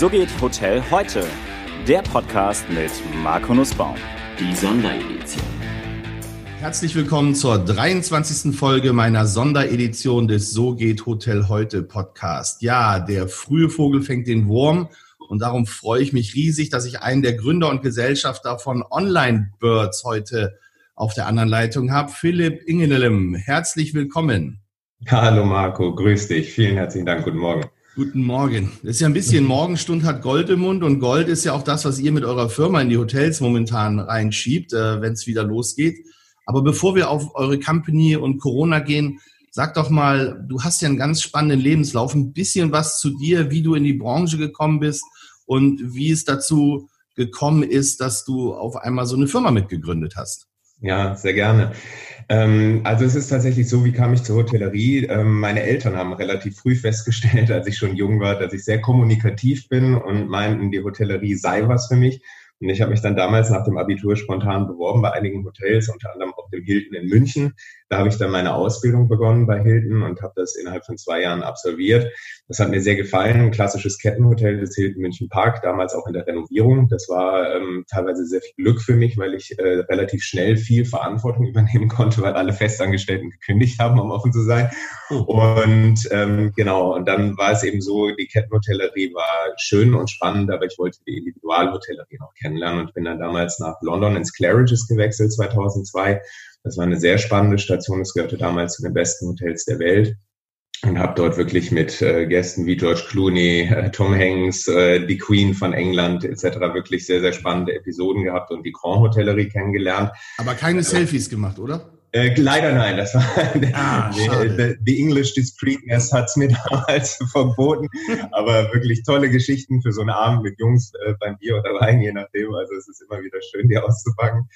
So geht Hotel heute. Der Podcast mit Marco Nussbaum. Die Sonderedition. Herzlich willkommen zur 23. Folge meiner Sonderedition des So geht Hotel heute Podcast. Ja, der frühe Vogel fängt den Wurm und darum freue ich mich riesig, dass ich einen der Gründer und Gesellschafter von Online Birds heute auf der anderen Leitung habe. Philipp Ingelem, herzlich willkommen. Hallo Marco, grüß dich. Vielen herzlichen Dank. Guten Morgen. Guten Morgen. Das ist ja ein bisschen Morgenstund hat Gold im Mund und Gold ist ja auch das, was ihr mit eurer Firma in die Hotels momentan reinschiebt, äh, wenn es wieder losgeht. Aber bevor wir auf eure Company und Corona gehen, sag doch mal, du hast ja einen ganz spannenden Lebenslauf, ein bisschen was zu dir, wie du in die Branche gekommen bist und wie es dazu gekommen ist, dass du auf einmal so eine Firma mitgegründet hast. Ja, sehr gerne. Ähm, also es ist tatsächlich so, wie kam ich zur Hotellerie? Ähm, meine Eltern haben relativ früh festgestellt, als ich schon jung war, dass ich sehr kommunikativ bin und meinten, die Hotellerie sei was für mich. Und ich habe mich dann damals nach dem Abitur spontan beworben bei einigen Hotels, unter anderem auch dem Hilton in München. Da habe ich dann meine Ausbildung begonnen bei Hilton und habe das innerhalb von zwei Jahren absolviert. Das hat mir sehr gefallen. Ein klassisches Kettenhotel des Hilton München Park, damals auch in der Renovierung. Das war ähm, teilweise sehr viel Glück für mich, weil ich äh, relativ schnell viel Verantwortung übernehmen konnte, weil alle Festangestellten gekündigt haben, um offen zu sein. Oh. Und ähm, genau, und dann war es eben so, die Kettenhotellerie war schön und spannend, aber ich wollte die Individualhotellerie noch kennenlernen und bin dann damals nach London ins Claridge's gewechselt 2002. Das war eine sehr spannende Station. Es gehörte damals zu den besten Hotels der Welt und habe dort wirklich mit äh, Gästen wie George Clooney, äh, Tom Hanks, äh, die Queen von England etc. wirklich sehr, sehr spannende Episoden gehabt und die Grand Hotellerie kennengelernt. Aber keine Selfies gemacht, oder? Äh, leider nein, das war ah, die, die English Discreetness hat's mir damals verboten, aber wirklich tolle Geschichten für so einen Abend mit Jungs äh, beim Bier oder Wein, je nachdem. Also es ist immer wieder schön, die auszupacken.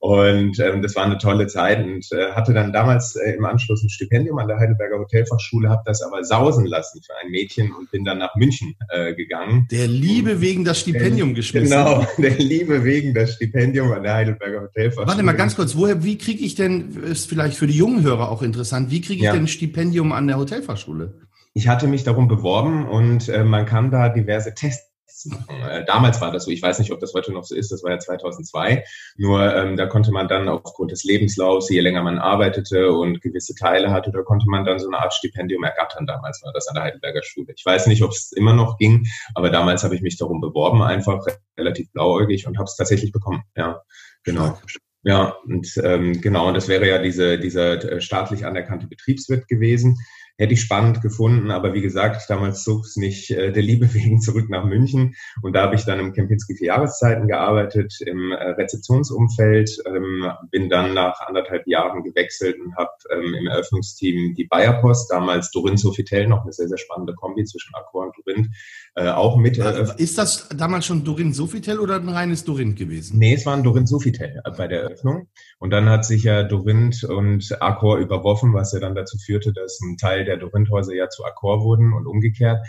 Und ähm, das war eine tolle Zeit und äh, hatte dann damals äh, im Anschluss ein Stipendium an der Heidelberger Hotelfachschule, habe das aber sausen lassen für ein Mädchen und bin dann nach München äh, gegangen. Der Liebe wegen das Stipendium geschmissen. Genau, der Liebe wegen das Stipendium an der Heidelberger Hotelfachschule. Warte mal ganz kurz, woher, wie kriege ich denn, ist vielleicht für die jungen Hörer auch interessant, wie kriege ich ja. denn ein Stipendium an der Hotelfachschule? Ich hatte mich darum beworben und äh, man kann da diverse Tests äh, damals war das so, ich weiß nicht, ob das heute noch so ist, das war ja 2002. Nur ähm, da konnte man dann aufgrund des Lebenslaufs, je länger man arbeitete und gewisse Teile hatte, da konnte man dann so eine Art Stipendium ergattern. Damals war das an der Heidelberger Schule. Ich weiß nicht, ob es immer noch ging, aber damals habe ich mich darum beworben, einfach relativ blauäugig und habe es tatsächlich bekommen. Ja, genau. Ja, und ähm, genau, und das wäre ja diese, dieser äh, staatlich anerkannte Betriebswirt gewesen hätte ich spannend gefunden, aber wie gesagt, damals zog es nicht äh, der Liebe wegen zurück nach München und da habe ich dann im Kempinski vier Jahreszeiten gearbeitet, im äh, Rezeptionsumfeld, ähm, bin dann nach anderthalb Jahren gewechselt und habe ähm, im Eröffnungsteam die Bayerpost, damals Dorin Sofitel, noch eine sehr, sehr spannende Kombi zwischen Accor und Dorin, äh, auch mit. Äh, ist das damals schon Dorin Sofitel oder ein reines Dorin gewesen? Nee, es war ein Dorin Sofitel äh, bei der Eröffnung und dann hat sich ja Dorin und Accor überworfen, was ja dann dazu führte, dass ein Teil der Dorinthäuser ja zu Accor wurden und umgekehrt.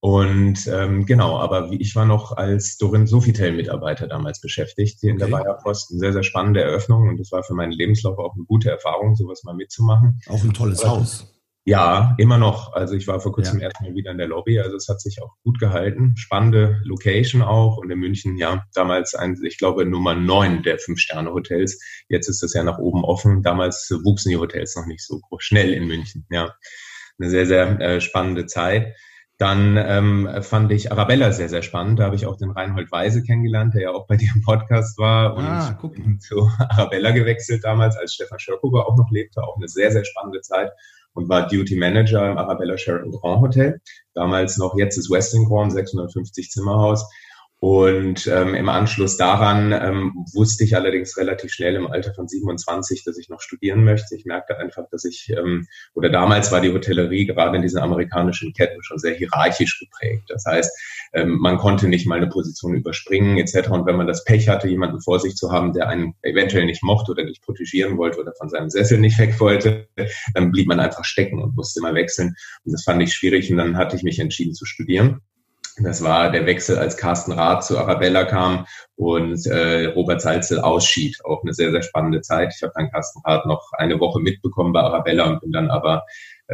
Und ähm, genau, aber ich war noch als Dorin Sofitel-Mitarbeiter damals beschäftigt hier okay. in der Bayer Post. Eine sehr, sehr spannende Eröffnung und das war für meinen Lebenslauf auch eine gute Erfahrung, sowas mal mitzumachen. Auch ein tolles aber, Haus. Ja, immer noch. Also ich war vor kurzem ja. erstmal wieder in der Lobby, also es hat sich auch gut gehalten. Spannende Location auch und in München, ja, damals ein, ich glaube, Nummer neun der Fünf-Sterne-Hotels. Jetzt ist das ja nach oben offen. Damals wuchsen die Hotels noch nicht so schnell in München, ja. Eine sehr, sehr äh, spannende Zeit. Dann ähm, fand ich Arabella sehr, sehr spannend. Da habe ich auch den Reinhold Weise kennengelernt, der ja auch bei dir im Podcast war und ah, zu Arabella gewechselt damals, als Stefan Schörkuber auch noch lebte. Auch eine sehr, sehr spannende Zeit und war Duty Manager im Arabella Sheraton Grand Hotel. Damals noch, jetzt ist Westin Grand, 650 Zimmerhaus. Und ähm, im Anschluss daran ähm, wusste ich allerdings relativ schnell im Alter von 27, dass ich noch studieren möchte. Ich merkte einfach, dass ich, ähm, oder damals war die Hotellerie gerade in diesen amerikanischen Ketten schon sehr hierarchisch geprägt. Das heißt, ähm, man konnte nicht mal eine Position überspringen etc. Und wenn man das Pech hatte, jemanden vor sich zu haben, der einen eventuell nicht mochte oder nicht protegieren wollte oder von seinem Sessel nicht weg wollte, dann blieb man einfach stecken und musste immer wechseln. Und das fand ich schwierig und dann hatte ich mich entschieden zu studieren. Das war der Wechsel, als Carsten Rath zu Arabella kam und äh, Robert Salzel ausschied. Auch eine sehr, sehr spannende Zeit. Ich habe dann Carsten Rath noch eine Woche mitbekommen bei Arabella und bin dann aber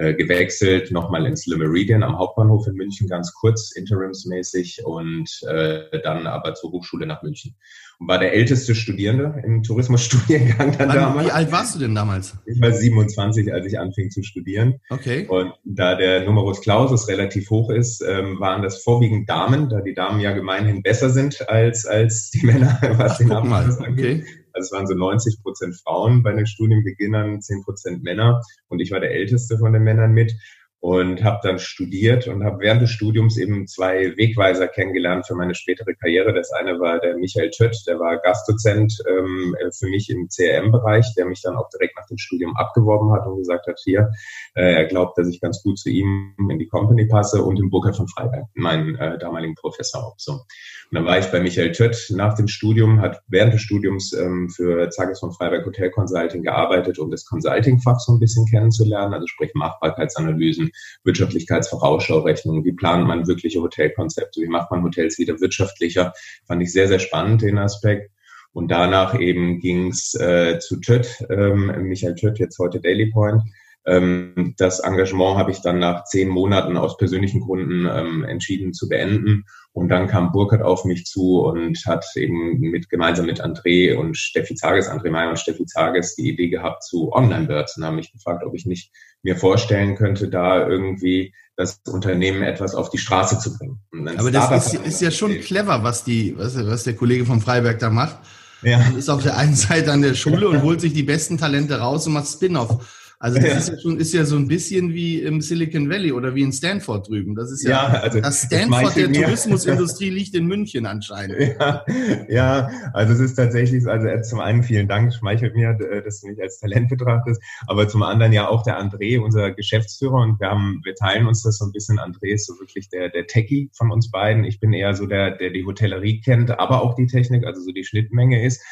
äh, gewechselt, nochmal ins Le Meridian am Hauptbahnhof in München, ganz kurz, interimsmäßig und äh, dann aber zur Hochschule nach München. Und war der älteste Studierende im Tourismusstudiengang dann Wann, damals. Wie alt warst du denn damals? Ich war 27, als ich anfing zu studieren. Okay. Und da der Numerus Clausus relativ hoch ist, ähm, waren das vorwiegend Damen, da die Damen ja gemeinhin besser sind als, als die Männer, was Ach, den Abschluss angeht. Okay. Also es waren so 90 Prozent Frauen bei den Studienbeginnern, 10 Prozent Männer. Und ich war der älteste von den Männern mit und habe dann studiert und habe während des Studiums eben zwei Wegweiser kennengelernt für meine spätere Karriere. Das eine war der Michael Tött, der war Gastdozent ähm, für mich im CRM-Bereich, der mich dann auch direkt nach dem Studium abgeworben hat und gesagt hat, hier, äh, er glaubt, dass ich ganz gut zu ihm in die Company passe und im Burkhard von Freiberg, meinen äh, damaligen Professor auch so. Und dann war ich bei Michael Tött nach dem Studium, hat während des Studiums ähm, für Zages von Freiberg Hotel Consulting gearbeitet, um das Consulting-Fach so ein bisschen kennenzulernen, also sprich Machbarkeitsanalysen, Wirtschaftlichkeitsvorausschaurechnungen, wie plant man wirkliche Hotelkonzepte, wie macht man Hotels wieder wirtschaftlicher, fand ich sehr, sehr spannend, den Aspekt. Und danach eben ging's äh, zu Tütt, ähm, Michael Tütt, jetzt heute Daily Point. Ähm, das Engagement habe ich dann nach zehn Monaten aus persönlichen Gründen ähm, entschieden zu beenden. Und dann kam Burkhardt auf mich zu und hat eben mit, gemeinsam mit André und Steffi Zages, André Meyer und Steffi Zages die Idee gehabt zu Online-Birds und haben mich gefragt, ob ich nicht mir vorstellen könnte, da irgendwie das Unternehmen etwas auf die Straße zu bringen. Aber das ist, ist, ja schon clever, was die, was, was der Kollege vom Freiberg da macht. Ja. Man ist auf der einen Seite an der Schule und holt sich die besten Talente raus und macht Spin-off. Also das ja. ist ja schon ist ja so ein bisschen wie im Silicon Valley oder wie in Stanford drüben. Das ist ja, ja also das Stanford das der mir. Tourismusindustrie liegt in München anscheinend. Ja, ja, also es ist tatsächlich, also zum einen vielen Dank, schmeichelt mir, äh, dass du mich als Talent betrachtest, aber zum anderen ja auch der André, unser Geschäftsführer und wir haben, wir teilen uns das so ein bisschen. André ist so wirklich der, der Techie von uns beiden. Ich bin eher so der, der die Hotellerie kennt, aber auch die Technik, also so die Schnittmenge ist.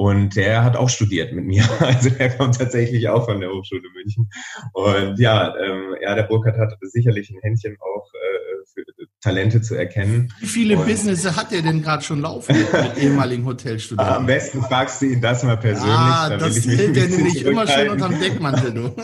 Und der hat auch studiert mit mir. Also der kommt tatsächlich auch von der Hochschule München. Und ja, ähm, ja der Burkhardt hat sicherlich ein Händchen auch äh, für Talente zu erkennen. Wie viele und, Business hat er denn gerade schon laufen mit ehemaligen Hotelstudenten? Am besten fragst du ihn das mal persönlich. Ah, das hält er nämlich immer schön unterm Deckmantel, du.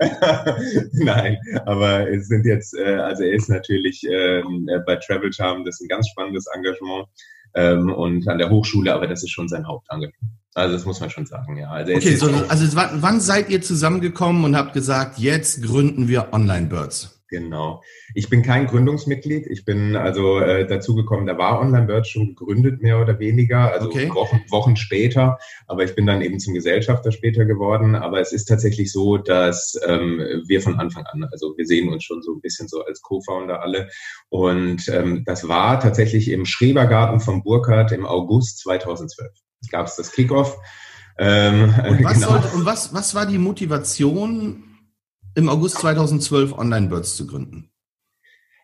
Nein, aber es sind jetzt, äh, also er ist natürlich ähm, bei Travel Charm, das ist ein ganz spannendes Engagement ähm, und an der Hochschule, aber das ist schon sein Hauptangebot. Also das muss man schon sagen, ja. Also, okay, so, also wann seid ihr zusammengekommen und habt gesagt, jetzt gründen wir Online Birds? Genau. Ich bin kein Gründungsmitglied. Ich bin also äh, dazugekommen, da war Online Bird schon gegründet, mehr oder weniger, also okay. Wochen, Wochen später. Aber ich bin dann eben zum Gesellschafter später geworden. Aber es ist tatsächlich so, dass ähm, wir von Anfang an, also wir sehen uns schon so ein bisschen so als Co-Founder alle. Und ähm, das war tatsächlich im Schrebergarten von Burkhardt im August 2012. Gab es das Kickoff. Ähm, und was, genau. sollte, und was, was war die Motivation, im August 2012 Online Birds zu gründen?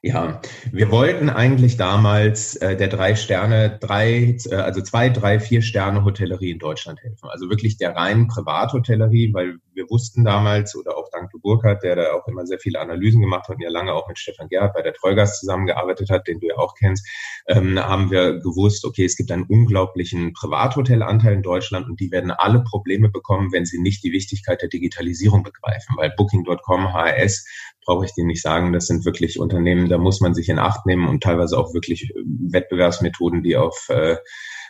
Ja, wir wollten eigentlich damals äh, der drei Sterne, drei, äh, also zwei, drei, vier Sterne Hotellerie in Deutschland helfen. Also wirklich der reinen Privathotellerie, weil wir wussten damals, oder auch dank Burkhardt, der da auch immer sehr viele Analysen gemacht hat und ja lange auch mit Stefan Gerhardt bei der Treugast zusammengearbeitet hat, den du ja auch kennst, ähm, haben wir gewusst, okay, es gibt einen unglaublichen Privathotelanteil in Deutschland und die werden alle Probleme bekommen, wenn sie nicht die Wichtigkeit der Digitalisierung begreifen, weil Booking.com, HRS brauche ich dir nicht sagen. Das sind wirklich Unternehmen, da muss man sich in Acht nehmen und teilweise auch wirklich äh, Wettbewerbsmethoden, die auf äh,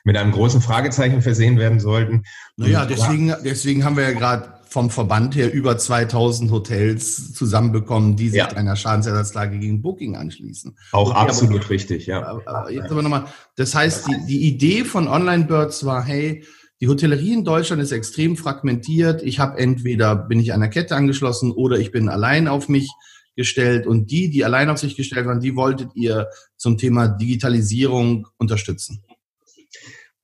mit einem großen Fragezeichen versehen werden sollten. Naja, deswegen, deswegen haben wir ja gerade vom Verband her über 2000 Hotels zusammenbekommen, die sich ja. einer Schadensersatzklage gegen Booking anschließen. Auch okay, absolut aber, richtig, ja. Aber jetzt aber nochmal, das heißt, die, die Idee von Online Birds war, hey, die Hotellerie in Deutschland ist extrem fragmentiert. Ich habe entweder bin ich einer Kette angeschlossen oder ich bin allein auf mich gestellt. Und die, die allein auf sich gestellt waren, die wolltet ihr zum Thema Digitalisierung unterstützen.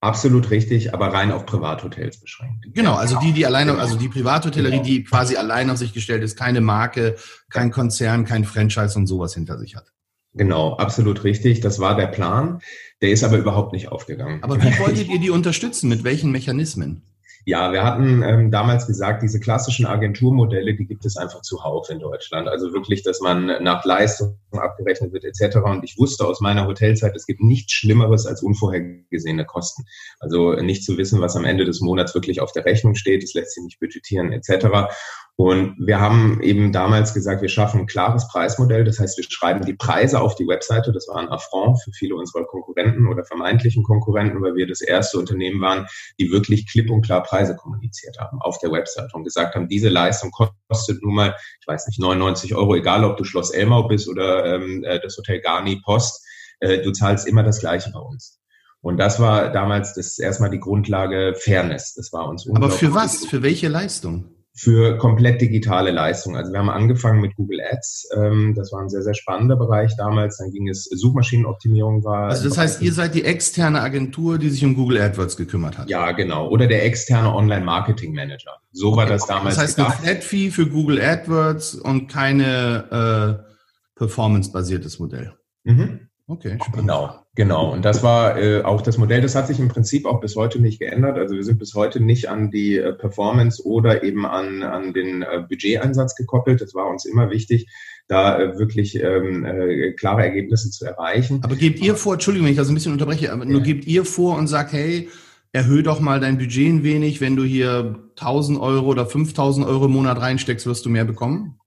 Absolut richtig, aber rein auf Privathotels beschränkt. Genau, also die, die alleine, also die Privathotellerie, die quasi allein auf sich gestellt ist, keine Marke, kein Konzern, kein Franchise und sowas hinter sich hat. Genau, absolut richtig. Das war der Plan. Der ist aber überhaupt nicht aufgegangen. Aber wie wolltet ihr die unterstützen? Mit welchen Mechanismen? Ja, wir hatten ähm, damals gesagt, diese klassischen Agenturmodelle, die gibt es einfach zuhauf in Deutschland. Also wirklich, dass man nach Leistung abgerechnet wird etc. Und ich wusste aus meiner Hotelzeit, es gibt nichts Schlimmeres als unvorhergesehene Kosten. Also nicht zu wissen, was am Ende des Monats wirklich auf der Rechnung steht, das lässt sich nicht budgetieren etc. Und wir haben eben damals gesagt, wir schaffen ein klares Preismodell. Das heißt, wir schreiben die Preise auf die Webseite. Das war ein Affront für viele unserer Konkurrenten oder vermeintlichen Konkurrenten, weil wir das erste Unternehmen waren, die wirklich klipp und klar Preise kommuniziert haben auf der Webseite und gesagt haben, diese Leistung kostet nun mal, ich weiß nicht, 99 Euro, egal ob du Schloss Elmau bist oder ähm, äh, das Hotel Garni Post. Äh, du zahlst immer das Gleiche bei uns. Und das war damals das erstmal die Grundlage Fairness. Das war uns Aber für was? Für welche Leistung? Für komplett digitale Leistungen. Also wir haben angefangen mit Google Ads. Ähm, das war ein sehr, sehr spannender Bereich damals. Dann ging es Suchmaschinenoptimierung war. Also das heißt, ihr seid die externe Agentur, die sich um Google AdWords gekümmert hat. Ja, genau. Oder der externe Online-Marketing-Manager. So okay. war das damals. Das heißt, gedacht. eine Flat-Fee für Google AdWords und keine äh, performance-basiertes Modell. Mhm. Okay, spannend. Genau, genau. Und das war äh, auch das Modell, das hat sich im Prinzip auch bis heute nicht geändert. Also wir sind bis heute nicht an die äh, Performance oder eben an, an den äh, Budgeteinsatz gekoppelt. Das war uns immer wichtig, da äh, wirklich ähm, äh, klare Ergebnisse zu erreichen. Aber gebt ihr vor, Entschuldigung, wenn ich das ein bisschen unterbreche, aber nur gebt ihr vor und sagt, hey, erhöhe doch mal dein Budget ein wenig, wenn du hier 1000 Euro oder 5000 Euro im Monat reinsteckst, wirst du mehr bekommen?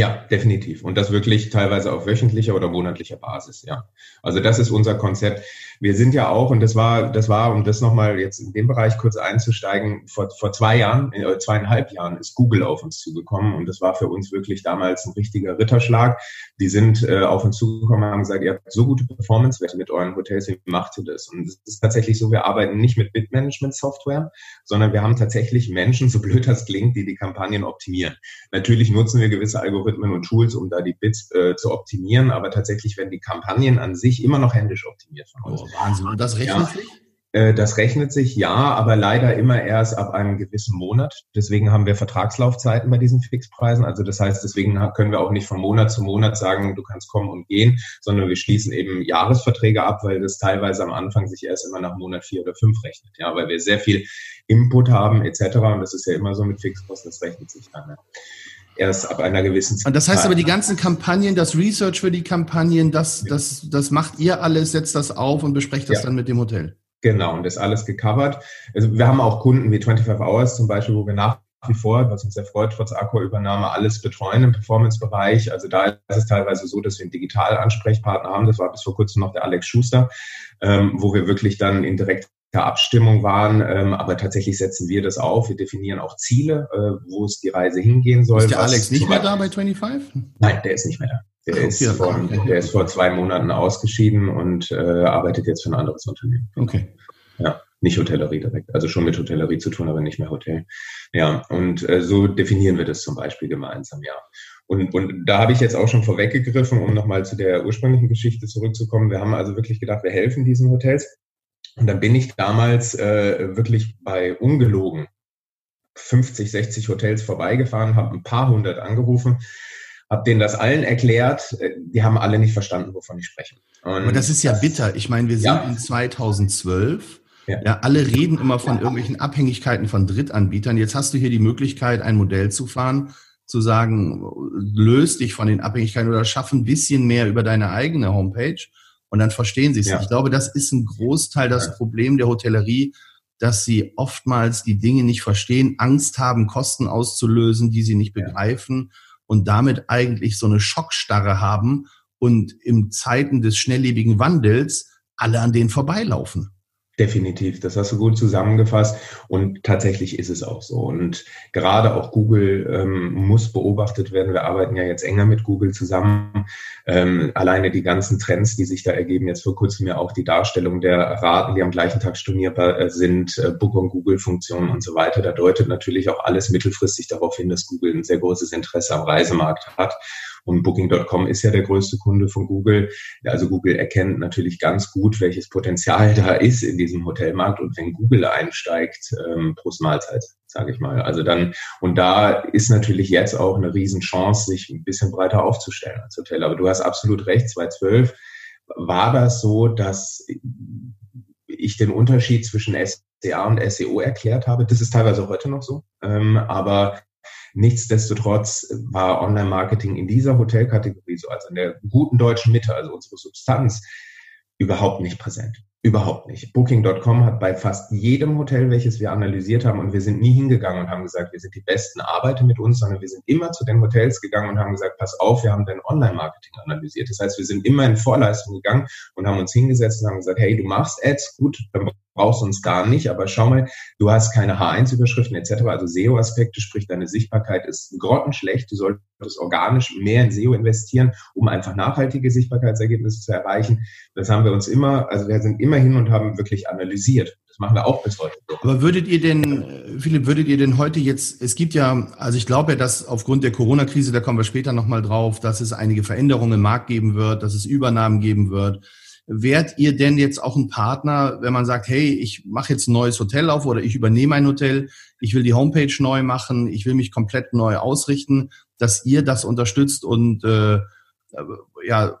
Ja, definitiv. Und das wirklich teilweise auf wöchentlicher oder monatlicher Basis, ja. Also das ist unser Konzept. Wir sind ja auch, und das war, das war, um das nochmal jetzt in den Bereich kurz einzusteigen, vor, vor zwei Jahren, äh, zweieinhalb Jahren ist Google auf uns zugekommen und das war für uns wirklich damals ein richtiger Ritterschlag. Die sind äh, auf uns zugekommen und haben gesagt, ihr habt so gute Performance-Werte mit euren Hotels, wie macht ihr das? Und es ist tatsächlich so, wir arbeiten nicht mit Bid-Management-Software, sondern wir haben tatsächlich Menschen, so blöd das klingt, die die Kampagnen optimieren. Natürlich nutzen wir gewisse Algorithmen, Algorithmen und Tools, um da die Bits äh, zu optimieren. Aber tatsächlich werden die Kampagnen an sich immer noch händisch optimiert von uns. Oh, Wahnsinn. Und das rechnet ja. sich? Äh, das rechnet sich ja, aber leider immer erst ab einem gewissen Monat. Deswegen haben wir Vertragslaufzeiten bei diesen Fixpreisen. Also das heißt, deswegen können wir auch nicht von Monat zu Monat sagen, du kannst kommen und gehen, sondern wir schließen eben Jahresverträge ab, weil das teilweise am Anfang sich erst immer nach Monat vier oder fünf rechnet. Ja, weil wir sehr viel Input haben etc. Und das ist ja immer so mit Fixkosten, das rechnet sich dann. Ja erst ab einer gewissen Zeit. Und das heißt aber, die ganzen Kampagnen, das Research für die Kampagnen, das, das, das macht ihr alles, setzt das auf und besprecht das ja. dann mit dem Hotel. Genau, und das alles gecovert. Also wir haben auch Kunden wie 25 Hours zum Beispiel, wo wir nach wie vor, was uns sehr freut, trotz Akku-Übernahme, alles betreuen im Performance-Bereich. Also da ist es teilweise so, dass wir einen Digital-Ansprechpartner haben. Das war bis vor kurzem noch der Alex Schuster, ähm, wo wir wirklich dann in direkt Abstimmung waren, ähm, aber tatsächlich setzen wir das auf. Wir definieren auch Ziele, äh, wo es die Reise hingehen soll. Ist der Alex nicht mehr da bei 25? Nein, der ist nicht mehr da. Der, okay, ist, vor, okay. der ist vor zwei Monaten ausgeschieden und äh, arbeitet jetzt für ein anderes Unternehmen. Okay. Ja, nicht Hotellerie direkt. Also schon mit Hotellerie zu tun, aber nicht mehr Hotel. Ja, und äh, so definieren wir das zum Beispiel gemeinsam, ja. Und, und da habe ich jetzt auch schon vorweggegriffen, um nochmal zu der ursprünglichen Geschichte zurückzukommen. Wir haben also wirklich gedacht, wir helfen diesen Hotels und dann bin ich damals äh, wirklich bei ungelogen 50, 60 Hotels vorbeigefahren, habe ein paar hundert angerufen, habe denen das allen erklärt. Äh, die haben alle nicht verstanden, wovon ich spreche. Und Aber das ist ja bitter. Ich meine, wir sind ja. in 2012. Ja. ja. alle reden immer von irgendwelchen Abhängigkeiten von Drittanbietern. Jetzt hast du hier die Möglichkeit, ein Modell zu fahren, zu sagen, löst dich von den Abhängigkeiten oder schaff ein bisschen mehr über deine eigene Homepage und dann verstehen sie es. Ja. Ich glaube, das ist ein Großteil das ja. Problem der Hotellerie, dass sie oftmals die Dinge nicht verstehen, Angst haben, Kosten auszulösen, die sie nicht begreifen und damit eigentlich so eine Schockstarre haben und im Zeiten des schnelllebigen Wandels alle an denen vorbeilaufen. Definitiv, das hast du gut zusammengefasst und tatsächlich ist es auch so. Und gerade auch Google ähm, muss beobachtet werden. Wir arbeiten ja jetzt enger mit Google zusammen. Ähm, alleine die ganzen Trends, die sich da ergeben, jetzt vor kurzem ja auch die Darstellung der Raten, die am gleichen Tag stornierbar äh, sind, äh, Book- und Google-Funktionen und so weiter. Da deutet natürlich auch alles mittelfristig darauf hin, dass Google ein sehr großes Interesse am Reisemarkt hat und Booking.com ist ja der größte Kunde von Google. Also Google erkennt natürlich ganz gut, welches Potenzial da ist in diesem Hotelmarkt. Und wenn Google einsteigt, ähm, pro Mahlzeit, sage ich mal. Also dann, und da ist natürlich jetzt auch eine Riesenchance, sich ein bisschen breiter aufzustellen als Hotel. Aber du hast absolut recht, 2012 war das so, dass ich den Unterschied zwischen SDA und SEO erklärt habe. Das ist teilweise heute noch so. Ähm, aber Nichtsdestotrotz war Online-Marketing in dieser Hotelkategorie, so als in der guten deutschen Mitte, also unsere Substanz, überhaupt nicht präsent. Überhaupt nicht. Booking.com hat bei fast jedem Hotel, welches wir analysiert haben, und wir sind nie hingegangen und haben gesagt, wir sind die besten Arbeiter mit uns, sondern wir sind immer zu den Hotels gegangen und haben gesagt, pass auf, wir haben dein Online-Marketing analysiert. Das heißt, wir sind immer in Vorleistung gegangen und haben uns hingesetzt und haben gesagt, hey, du machst Ads, gut, dann brauchst uns gar nicht, aber schau mal, du hast keine H1-Überschriften etc., also SEO-Aspekte, sprich deine Sichtbarkeit ist grottenschlecht, du solltest organisch mehr in SEO investieren, um einfach nachhaltige Sichtbarkeitsergebnisse zu erreichen. Das haben wir uns immer, also wir sind immer hin und haben wirklich analysiert. Das machen wir auch bis heute. Aber würdet ihr denn, Philipp, würdet ihr denn heute jetzt, es gibt ja, also ich glaube ja, dass aufgrund der Corona-Krise, da kommen wir später nochmal drauf, dass es einige Veränderungen im Markt geben wird, dass es Übernahmen geben wird Wärt ihr denn jetzt auch ein Partner, wenn man sagt, hey, ich mache jetzt ein neues Hotel auf oder ich übernehme ein Hotel, ich will die Homepage neu machen, ich will mich komplett neu ausrichten, dass ihr das unterstützt und äh, ja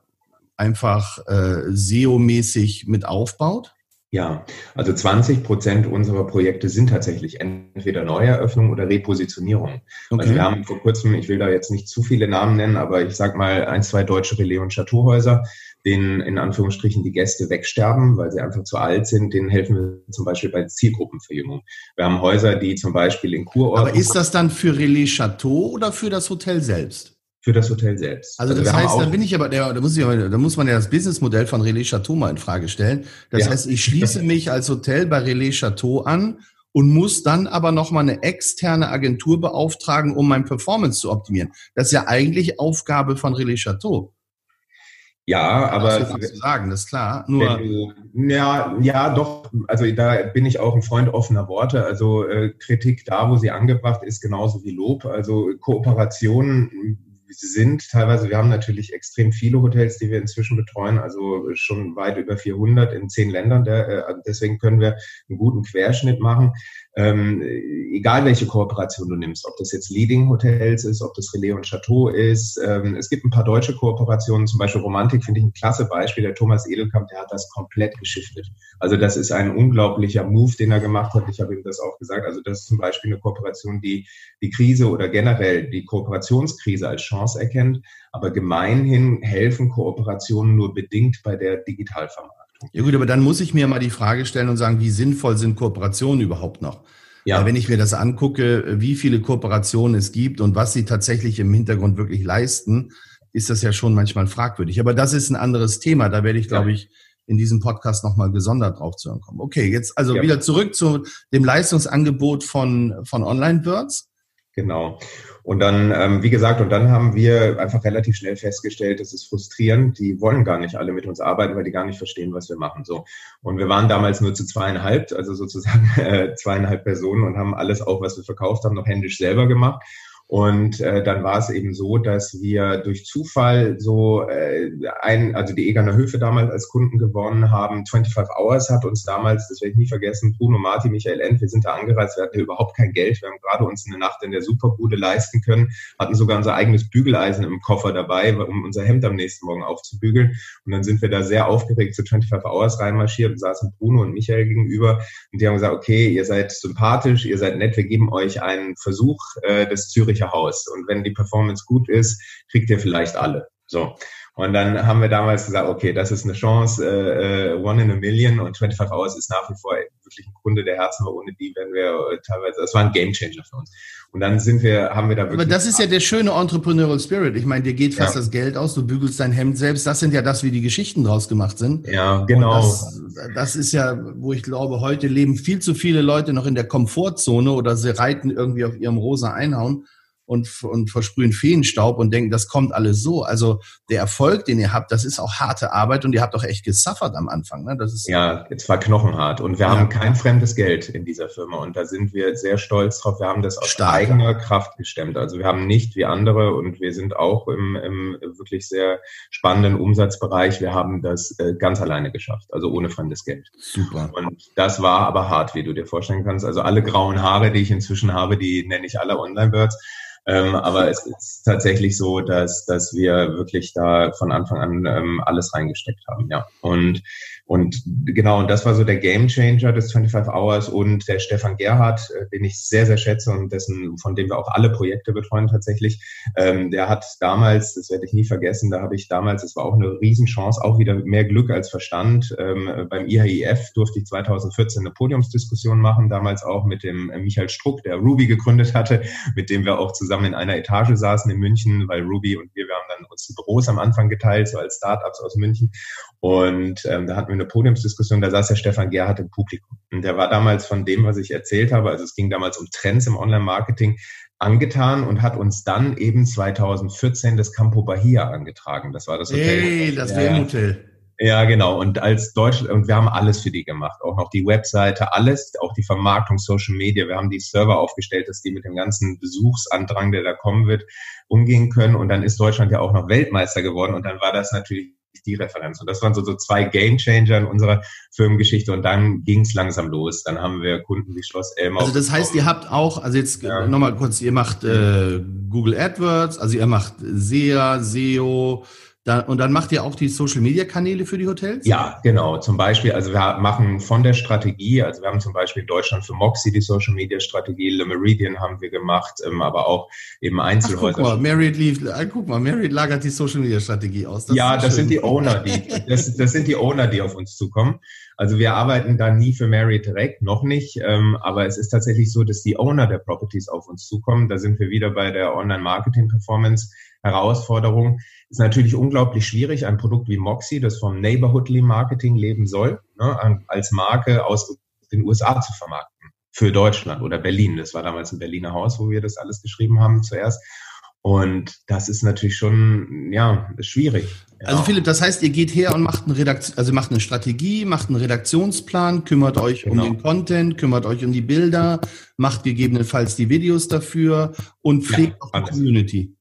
einfach äh, SEO-mäßig mit aufbaut? Ja, also 20 Prozent unserer Projekte sind tatsächlich entweder Neueröffnung oder Repositionierung. Okay. Also wir haben vor kurzem, ich will da jetzt nicht zu viele Namen nennen, aber ich sag mal ein, zwei deutsche Relais- und Chateauhäuser, denen in Anführungsstrichen die Gäste wegsterben, weil sie einfach zu alt sind, denen helfen wir zum Beispiel bei Zielgruppenverjüngung. Wir haben Häuser, die zum Beispiel in Kurorten. Aber ist das dann für Relais Chateau oder für das Hotel selbst? Für das Hotel selbst. Also, also das heißt, da bin ich aber, da, muss ich da muss man ja das Businessmodell von Relais Chateau mal in Frage stellen. Das ja. heißt, ich schließe mich als Hotel bei Relais Chateau an und muss dann aber nochmal eine externe Agentur beauftragen, um mein Performance zu optimieren. Das ist ja eigentlich Aufgabe von Relais Chateau. Ja, aber. Das zu sagen, das ist klar. Nur. Du, ja, ja, doch. Also da bin ich auch ein Freund offener Worte. Also äh, Kritik da, wo sie angebracht ist, genauso wie Lob. Also Kooperationen sind teilweise, wir haben natürlich extrem viele Hotels, die wir inzwischen betreuen, also schon weit über 400 in zehn Ländern. Der, äh, deswegen können wir einen guten Querschnitt machen ähm, egal welche Kooperation du nimmst, ob das jetzt Leading Hotels ist, ob das Relais und Chateau ist. Ähm, es gibt ein paar deutsche Kooperationen, zum Beispiel Romantik finde ich ein klasse Beispiel. Der Thomas Edelkamp, der hat das komplett geschiftet. Also das ist ein unglaublicher Move, den er gemacht hat. Ich habe ihm das auch gesagt. Also das ist zum Beispiel eine Kooperation, die die Krise oder generell die Kooperationskrise als Chance erkennt. Aber gemeinhin helfen Kooperationen nur bedingt bei der Digitalvermarktung. Ja gut, aber dann muss ich mir mal die Frage stellen und sagen, wie sinnvoll sind Kooperationen überhaupt noch? Ja. Weil wenn ich mir das angucke, wie viele Kooperationen es gibt und was sie tatsächlich im Hintergrund wirklich leisten, ist das ja schon manchmal fragwürdig. Aber das ist ein anderes Thema. Da werde ich, glaube ich, in diesem Podcast nochmal gesondert drauf zu kommen. Okay, jetzt also ja. wieder zurück zu dem Leistungsangebot von, von Online-Birds. Genau. Und dann, ähm, wie gesagt, und dann haben wir einfach relativ schnell festgestellt, das ist frustrierend. Die wollen gar nicht alle mit uns arbeiten, weil die gar nicht verstehen, was wir machen. So. Und wir waren damals nur zu zweieinhalb, also sozusagen äh, zweieinhalb Personen und haben alles auch, was wir verkauft haben, noch händisch selber gemacht. Und äh, dann war es eben so, dass wir durch Zufall so äh, ein, also die Egerner Höfe damals als Kunden gewonnen haben. 25 Hours hat uns damals, das werde ich nie vergessen, Bruno Marti, Michael End, wir sind da angereist, wir hatten überhaupt kein Geld. Wir haben gerade uns eine Nacht in der Superbude leisten können, hatten sogar unser eigenes Bügeleisen im Koffer dabei, um unser Hemd am nächsten Morgen aufzubügeln. Und dann sind wir da sehr aufgeregt zu 25 Hours reinmarschiert und saßen Bruno und Michael gegenüber. Und die haben gesagt, okay, ihr seid sympathisch, ihr seid nett, wir geben euch einen Versuch äh, des Zürich Züricher Haus. Und wenn die Performance gut ist, kriegt ihr vielleicht alle. So. Und dann haben wir damals gesagt, okay, das ist eine Chance, äh, äh one in a million und 25 Hours ist nach wie vor wirklich ein Kunde der Herzen, weil ohne die wären wir äh, teilweise, das war ein Gamechanger für uns. Und dann sind wir, haben wir da wirklich. Aber das ist ja der schöne Entrepreneurial Spirit. Ich meine, dir geht fast ja. das Geld aus, du bügelst dein Hemd selbst. Das sind ja das, wie die Geschichten draus gemacht sind. Ja, genau. Das, das, ist ja, wo ich glaube, heute leben viel zu viele Leute noch in der Komfortzone oder sie reiten irgendwie auf ihrem rosa Einhauen und, und versprühen Feenstaub und denken, das kommt alles so. Also der Erfolg, den ihr habt, das ist auch harte Arbeit und ihr habt auch echt gesuffert am Anfang. Ne? Das ist ja, es war knochenhart und wir ja. haben kein fremdes Geld in dieser Firma und da sind wir sehr stolz drauf. Wir haben das aus Stark. eigener Kraft gestemmt. Also wir haben nicht wie andere und wir sind auch im, im wirklich sehr spannenden Umsatzbereich. Wir haben das äh, ganz alleine geschafft, also ohne fremdes Geld. Super. Und das war aber hart, wie du dir vorstellen kannst. Also alle grauen Haare, die ich inzwischen habe, die nenne ich alle Online-Birds. Ähm, aber es ist tatsächlich so, dass, dass wir wirklich da von Anfang an ähm, alles reingesteckt haben, ja. Und und genau, und das war so der Game Changer des 25 Hours und der Stefan Gerhardt, äh, den ich sehr, sehr schätze und dessen, von dem wir auch alle Projekte betreuen tatsächlich. Ähm, der hat damals, das werde ich nie vergessen, da habe ich damals, es war auch eine Riesenchance, auch wieder mehr Glück als Verstand. Ähm, beim IHIF durfte ich 2014 eine Podiumsdiskussion machen, damals auch mit dem äh, Michael Struck, der Ruby gegründet hatte, mit dem wir auch zusammen in einer Etage saßen in München, weil Ruby und wir, wir haben dann uns die Büros am Anfang geteilt, so als Startups aus München. Und ähm, da hatten wir eine Podiumsdiskussion, da saß der Stefan Gerhardt im Publikum. Und der war damals von dem, was ich erzählt habe, also es ging damals um Trends im Online-Marketing, angetan und hat uns dann eben 2014 das Campo Bahia angetragen. Das war das Hotel. Hey, das WM-Hotel. Ja, genau. Und als Deutschland, und wir haben alles für die gemacht. Auch noch die Webseite, alles, auch die Vermarktung, Social Media. Wir haben die Server aufgestellt, dass die mit dem ganzen Besuchsandrang, der da kommen wird, umgehen können. Und dann ist Deutschland ja auch noch Weltmeister geworden. Und dann war das natürlich die Referenz. Und das waren so, so zwei Game Changer in unserer Firmengeschichte. Und dann ging es langsam los. Dann haben wir Kunden wie Schloss Elmau. Also das heißt, ihr habt auch, also jetzt ja. nochmal kurz, ihr macht äh, Google AdWords, also ihr macht SEA, SEO, da, und dann macht ihr auch die Social-Media-Kanäle für die Hotels? Ja, genau. Zum Beispiel, also wir machen von der Strategie, also wir haben zum Beispiel in Deutschland für Moxie die Social-Media-Strategie, Le Meridian haben wir gemacht, ähm, aber auch eben Einzelhäuser. Ach, guck mal, Marriott, lief, äh, guck mal, Marriott lagert die Social-Media-Strategie aus. Das ja, das schön. sind die Owner, die, das, das sind die Owner, die auf uns zukommen. Also wir arbeiten da nie für Marriott direkt, noch nicht, ähm, aber es ist tatsächlich so, dass die Owner der Properties auf uns zukommen. Da sind wir wieder bei der Online-Marketing-Performance Herausforderung. Ist natürlich unglaublich schwierig, ein Produkt wie Moxie, das vom Neighborhoodly Marketing leben soll, ne, als Marke aus den USA zu vermarkten. Für Deutschland oder Berlin. Das war damals ein Berliner Haus, wo wir das alles geschrieben haben zuerst. Und das ist natürlich schon, ja, schwierig. Also Philipp, das heißt, ihr geht her und macht eine Redaktion, also macht eine Strategie, macht einen Redaktionsplan, kümmert euch genau. um den Content, kümmert euch um die Bilder, macht gegebenenfalls die Videos dafür und pflegt ja, auch die Community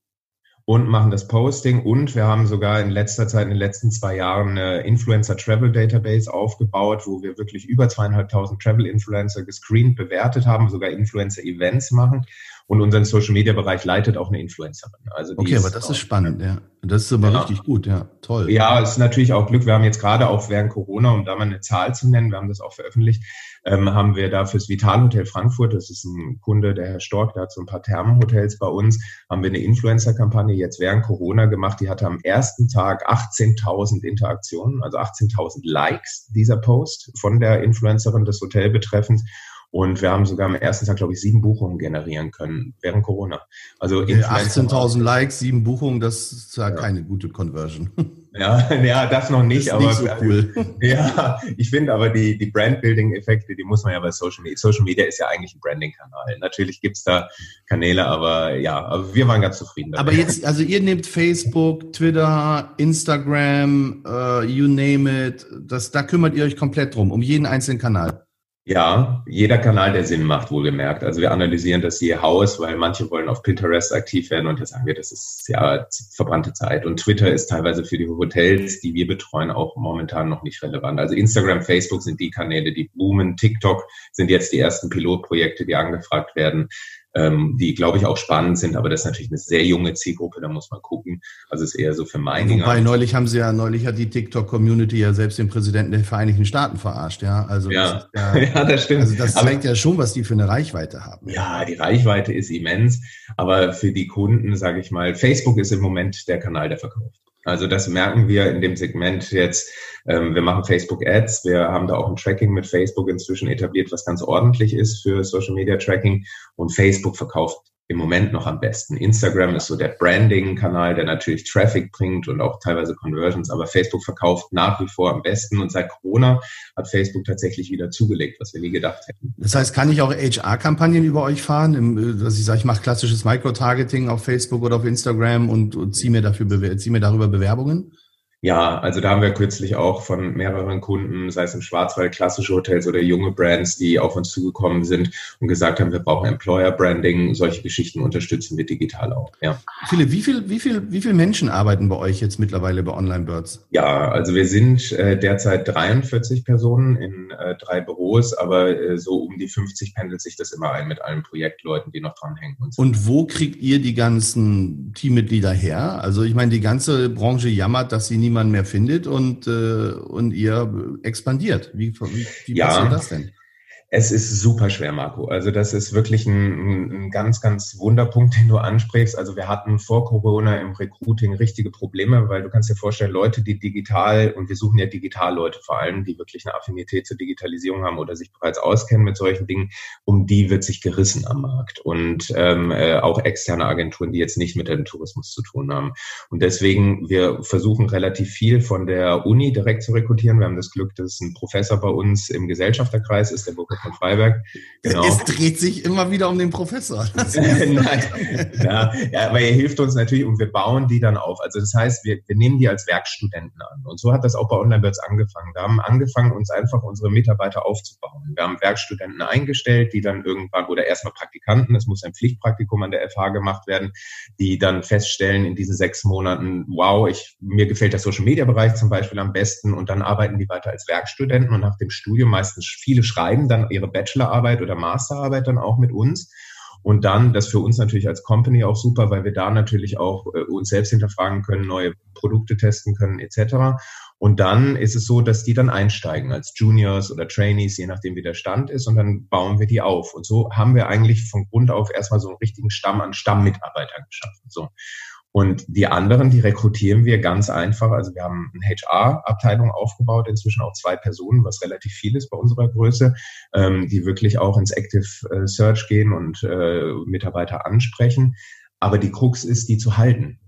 und machen das Posting. Und wir haben sogar in letzter Zeit, in den letzten zwei Jahren eine Influencer Travel Database aufgebaut, wo wir wirklich über zweieinhalbtausend Travel Influencer gescreent, bewertet haben, sogar Influencer Events machen. Und unseren Social Media Bereich leitet auch eine Influencerin. Also okay, aber das ist spannend, ja. Das ist aber ja. richtig gut, ja. Toll. Ja, es ist natürlich auch Glück. Wir haben jetzt gerade auch während Corona, um da mal eine Zahl zu nennen, wir haben das auch veröffentlicht, ähm, haben wir da fürs Vitalhotel Frankfurt, das ist ein Kunde, der Herr Stork, der hat so ein paar Thermenhotels bei uns, haben wir eine Influencer-Kampagne jetzt während Corona gemacht. Die hatte am ersten Tag 18.000 Interaktionen, also 18.000 Likes dieser Post von der Influencerin des Hotel betreffend. Und wir haben sogar am ersten Tag, glaube ich, sieben Buchungen generieren können während Corona. Also 18.000 Likes, sieben Buchungen, das ist ja, ja. keine gute Conversion. Ja, ja, das noch nicht, das aber nicht so cool. ja, ich finde aber die, die Brand-Building-Effekte, die muss man ja bei Social Media. Social Media ist ja eigentlich ein Branding-Kanal. Natürlich gibt's da Kanäle, aber ja, aber wir waren ganz zufrieden. Damit. Aber jetzt, also ihr nehmt Facebook, Twitter, Instagram, uh, you name it, das, da kümmert ihr euch komplett drum, um jeden einzelnen Kanal. Ja, jeder Kanal, der Sinn macht, wohlgemerkt. Also wir analysieren das je Haus, weil manche wollen auf Pinterest aktiv werden und da sagen wir, das ist ja verbrannte Zeit. Und Twitter ist teilweise für die Hotels, die wir betreuen, auch momentan noch nicht relevant. Also Instagram, Facebook sind die Kanäle, die boomen. TikTok sind jetzt die ersten Pilotprojekte, die angefragt werden ähm, die, glaube ich, auch spannend sind, aber das ist natürlich eine sehr junge Zielgruppe, da muss man gucken. Also es ist eher so für Meininger. Wobei neulich haben sie ja, neulich hat die TikTok-Community ja selbst den Präsidenten der Vereinigten Staaten verarscht, ja. Also ja, das, ja, ja, das stimmt. Also das zeigt aber, ja schon, was die für eine Reichweite haben. Ja, die Reichweite ist immens, aber für die Kunden, sage ich mal, Facebook ist im Moment der Kanal, der verkauft. Also das merken wir in dem Segment jetzt. Ähm, wir machen Facebook Ads. Wir haben da auch ein Tracking mit Facebook inzwischen etabliert, was ganz ordentlich ist für Social Media Tracking. Und Facebook verkauft im Moment noch am besten. Instagram ist so der Branding-Kanal, der natürlich Traffic bringt und auch teilweise Conversions, aber Facebook verkauft nach wie vor am besten und seit Corona hat Facebook tatsächlich wieder zugelegt, was wir nie gedacht hätten. Das heißt, kann ich auch HR-Kampagnen über euch fahren, dass ich sage, ich mache klassisches Micro-Targeting auf Facebook oder auf Instagram und, und ziehe mir dafür ziehe mir darüber Bewerbungen? Ja, also da haben wir kürzlich auch von mehreren Kunden, sei es im Schwarzwald klassische Hotels oder junge Brands, die auf uns zugekommen sind und gesagt haben, wir brauchen Employer Branding. Solche Geschichten unterstützen wir digital auch. Ja. Philipp, wie viel, wie viel, wie viel Menschen arbeiten bei euch jetzt mittlerweile bei Online Birds? Ja, also wir sind äh, derzeit 43 Personen in äh, drei Büros, aber äh, so um die 50 pendelt sich das immer ein mit allen Projektleuten, die noch dranhängen. Und, so. und wo kriegt ihr die ganzen Teammitglieder her? Also ich meine, die ganze Branche jammert, dass sie nie niemand mehr findet und, äh, und ihr expandiert. Wie, wie, wie ja. passiert das denn? Es ist super schwer, Marco. Also das ist wirklich ein, ein, ganz, ganz Wunderpunkt, den du ansprichst. Also wir hatten vor Corona im Recruiting richtige Probleme, weil du kannst dir vorstellen, Leute, die digital, und wir suchen ja Digitalleute vor allem, die wirklich eine Affinität zur Digitalisierung haben oder sich bereits auskennen mit solchen Dingen, um die wird sich gerissen am Markt. Und ähm, äh, auch externe Agenturen, die jetzt nicht mit dem Tourismus zu tun haben. Und deswegen, wir versuchen relativ viel von der Uni direkt zu rekrutieren. Wir haben das Glück, dass ein Professor bei uns im Gesellschafterkreis ist, der von Freiberg. Genau. Es dreht sich immer wieder um den Professor. Nein. Ja, ja, aber er hilft uns natürlich und wir bauen die dann auf. Also das heißt, wir, wir nehmen die als Werkstudenten an. Und so hat das auch bei Onlinebirds angefangen. Wir haben angefangen, uns einfach unsere Mitarbeiter aufzubauen. Wir haben Werkstudenten eingestellt, die dann irgendwann, oder erstmal Praktikanten, es muss ein Pflichtpraktikum an der FH gemacht werden, die dann feststellen in diesen sechs Monaten, wow, ich, mir gefällt der Social Media Bereich zum Beispiel am besten und dann arbeiten die weiter als Werkstudenten und nach dem Studium meistens viele schreiben dann ihre Bachelorarbeit oder Masterarbeit dann auch mit uns. Und dann, das für uns natürlich als Company auch super, weil wir da natürlich auch äh, uns selbst hinterfragen können, neue Produkte testen können etc. Und dann ist es so, dass die dann einsteigen als Juniors oder Trainees, je nachdem wie der Stand ist, und dann bauen wir die auf. Und so haben wir eigentlich von Grund auf erstmal so einen richtigen Stamm an Stammmitarbeitern geschaffen. So. Und die anderen, die rekrutieren wir ganz einfach. Also wir haben eine HR-Abteilung aufgebaut, inzwischen auch zwei Personen, was relativ viel ist bei unserer Größe, ähm, die wirklich auch ins Active äh, Search gehen und äh, Mitarbeiter ansprechen. Aber die Krux ist, die zu halten.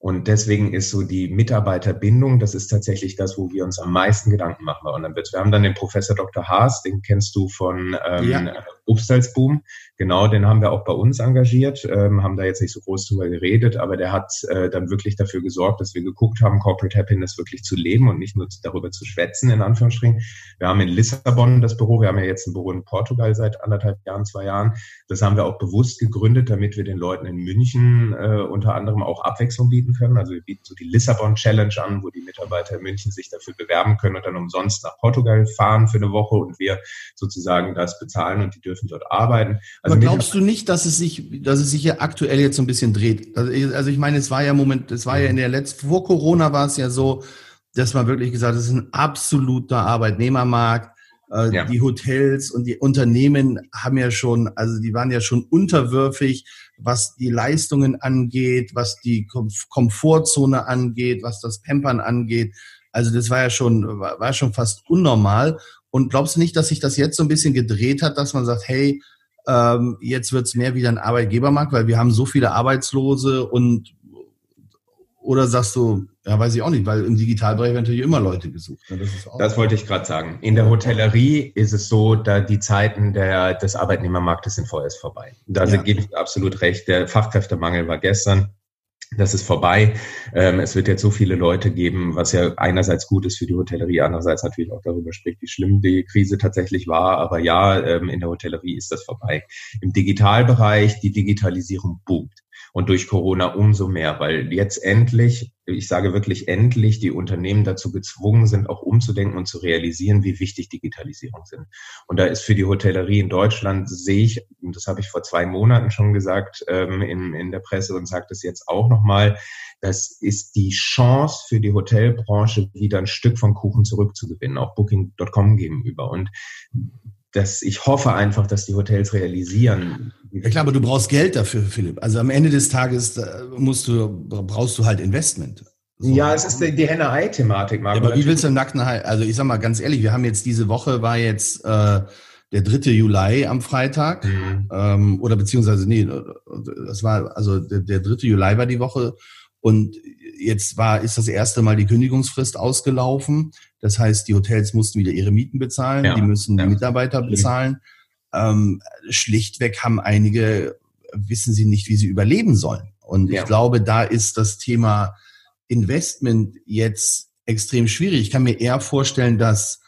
Und deswegen ist so die Mitarbeiterbindung, das ist tatsächlich das, wo wir uns am meisten Gedanken machen bei Online-Bits. Wir haben dann den Professor Dr. Haas, den kennst du von ähm, ja. Upstalsboom. Genau, den haben wir auch bei uns engagiert, ähm, haben da jetzt nicht so groß drüber geredet, aber der hat äh, dann wirklich dafür gesorgt, dass wir geguckt haben, Corporate Happiness wirklich zu leben und nicht nur darüber zu schwätzen, in Anführungsstrichen. Wir haben in Lissabon das Büro, wir haben ja jetzt ein Büro in Portugal seit anderthalb Jahren, zwei Jahren. Das haben wir auch bewusst gegründet, damit wir den Leuten in München äh, unter anderem auch Abwechslung bieten können. Also wir bieten so die Lissabon Challenge an, wo die Mitarbeiter in München sich dafür bewerben können und dann umsonst nach Portugal fahren für eine Woche und wir sozusagen das bezahlen und die dürfen dort arbeiten. Also Aber glaubst du nicht, dass es sich, dass es sich ja aktuell jetzt so ein bisschen dreht? Also, also ich meine, es war ja Moment, es war ja in der letzten, vor Corona war es ja so, dass man wirklich gesagt hat, es ist ein absoluter Arbeitnehmermarkt. Äh, ja. Die Hotels und die Unternehmen haben ja schon, also die waren ja schon unterwürfig, was die Leistungen angeht, was die Komfortzone angeht, was das Pampern angeht. Also das war ja schon, war schon fast unnormal. Und glaubst du nicht, dass sich das jetzt so ein bisschen gedreht hat, dass man sagt, hey, ähm, jetzt wird es mehr wieder ein Arbeitgebermarkt, weil wir haben so viele Arbeitslose und oder sagst du, ja, weiß ich auch nicht, weil im Digitalbereich werden natürlich immer Leute gesucht. Ne? Das, das, wollte ich gerade sagen. In der Hotellerie ist es so, da die Zeiten der, des Arbeitnehmermarktes sind vorerst vorbei. Da ja. gebe ich absolut recht. Der Fachkräftemangel war gestern das ist vorbei. Ähm, es wird jetzt so viele Leute geben, was ja einerseits gut ist für die Hotellerie, andererseits natürlich auch darüber spricht, wie schlimm die Krise tatsächlich war. Aber ja, ähm, in der Hotellerie ist das vorbei. Im Digitalbereich, die Digitalisierung boomt und durch Corona umso mehr, weil jetzt endlich, ich sage wirklich endlich, die Unternehmen dazu gezwungen sind, auch umzudenken und zu realisieren, wie wichtig Digitalisierung sind. Und da ist für die Hotellerie in Deutschland, sehe ich, und das habe ich vor zwei Monaten schon gesagt ähm, in, in der Presse und sage das jetzt auch nochmal, das ist die Chance für die Hotelbranche, wieder ein Stück vom Kuchen zurückzugewinnen, auch Booking.com gegenüber. Und dass ich hoffe einfach, dass die Hotels realisieren. Ja klar, aber du brauchst Geld dafür, Philipp. Also am Ende des Tages musst du, brauchst du halt Investment. So. Ja, es ist die, die Henne-Ei-Thematik, Marco. Ja, aber wie willst du im nackten Hai? Also ich sag mal ganz ehrlich, wir haben jetzt diese Woche war jetzt äh, der 3. Juli am Freitag. Mhm. Ähm, oder beziehungsweise, nee, das war, also der, der 3. Juli war die Woche und jetzt war, ist das erste Mal die Kündigungsfrist ausgelaufen. Das heißt, die Hotels mussten wieder ihre Mieten bezahlen, ja. die müssen ja. die Mitarbeiter bezahlen. Ähm, schlichtweg haben einige, wissen sie nicht, wie sie überleben sollen. Und ja. ich glaube, da ist das Thema Investment jetzt extrem schwierig. Ich kann mir eher vorstellen, dass,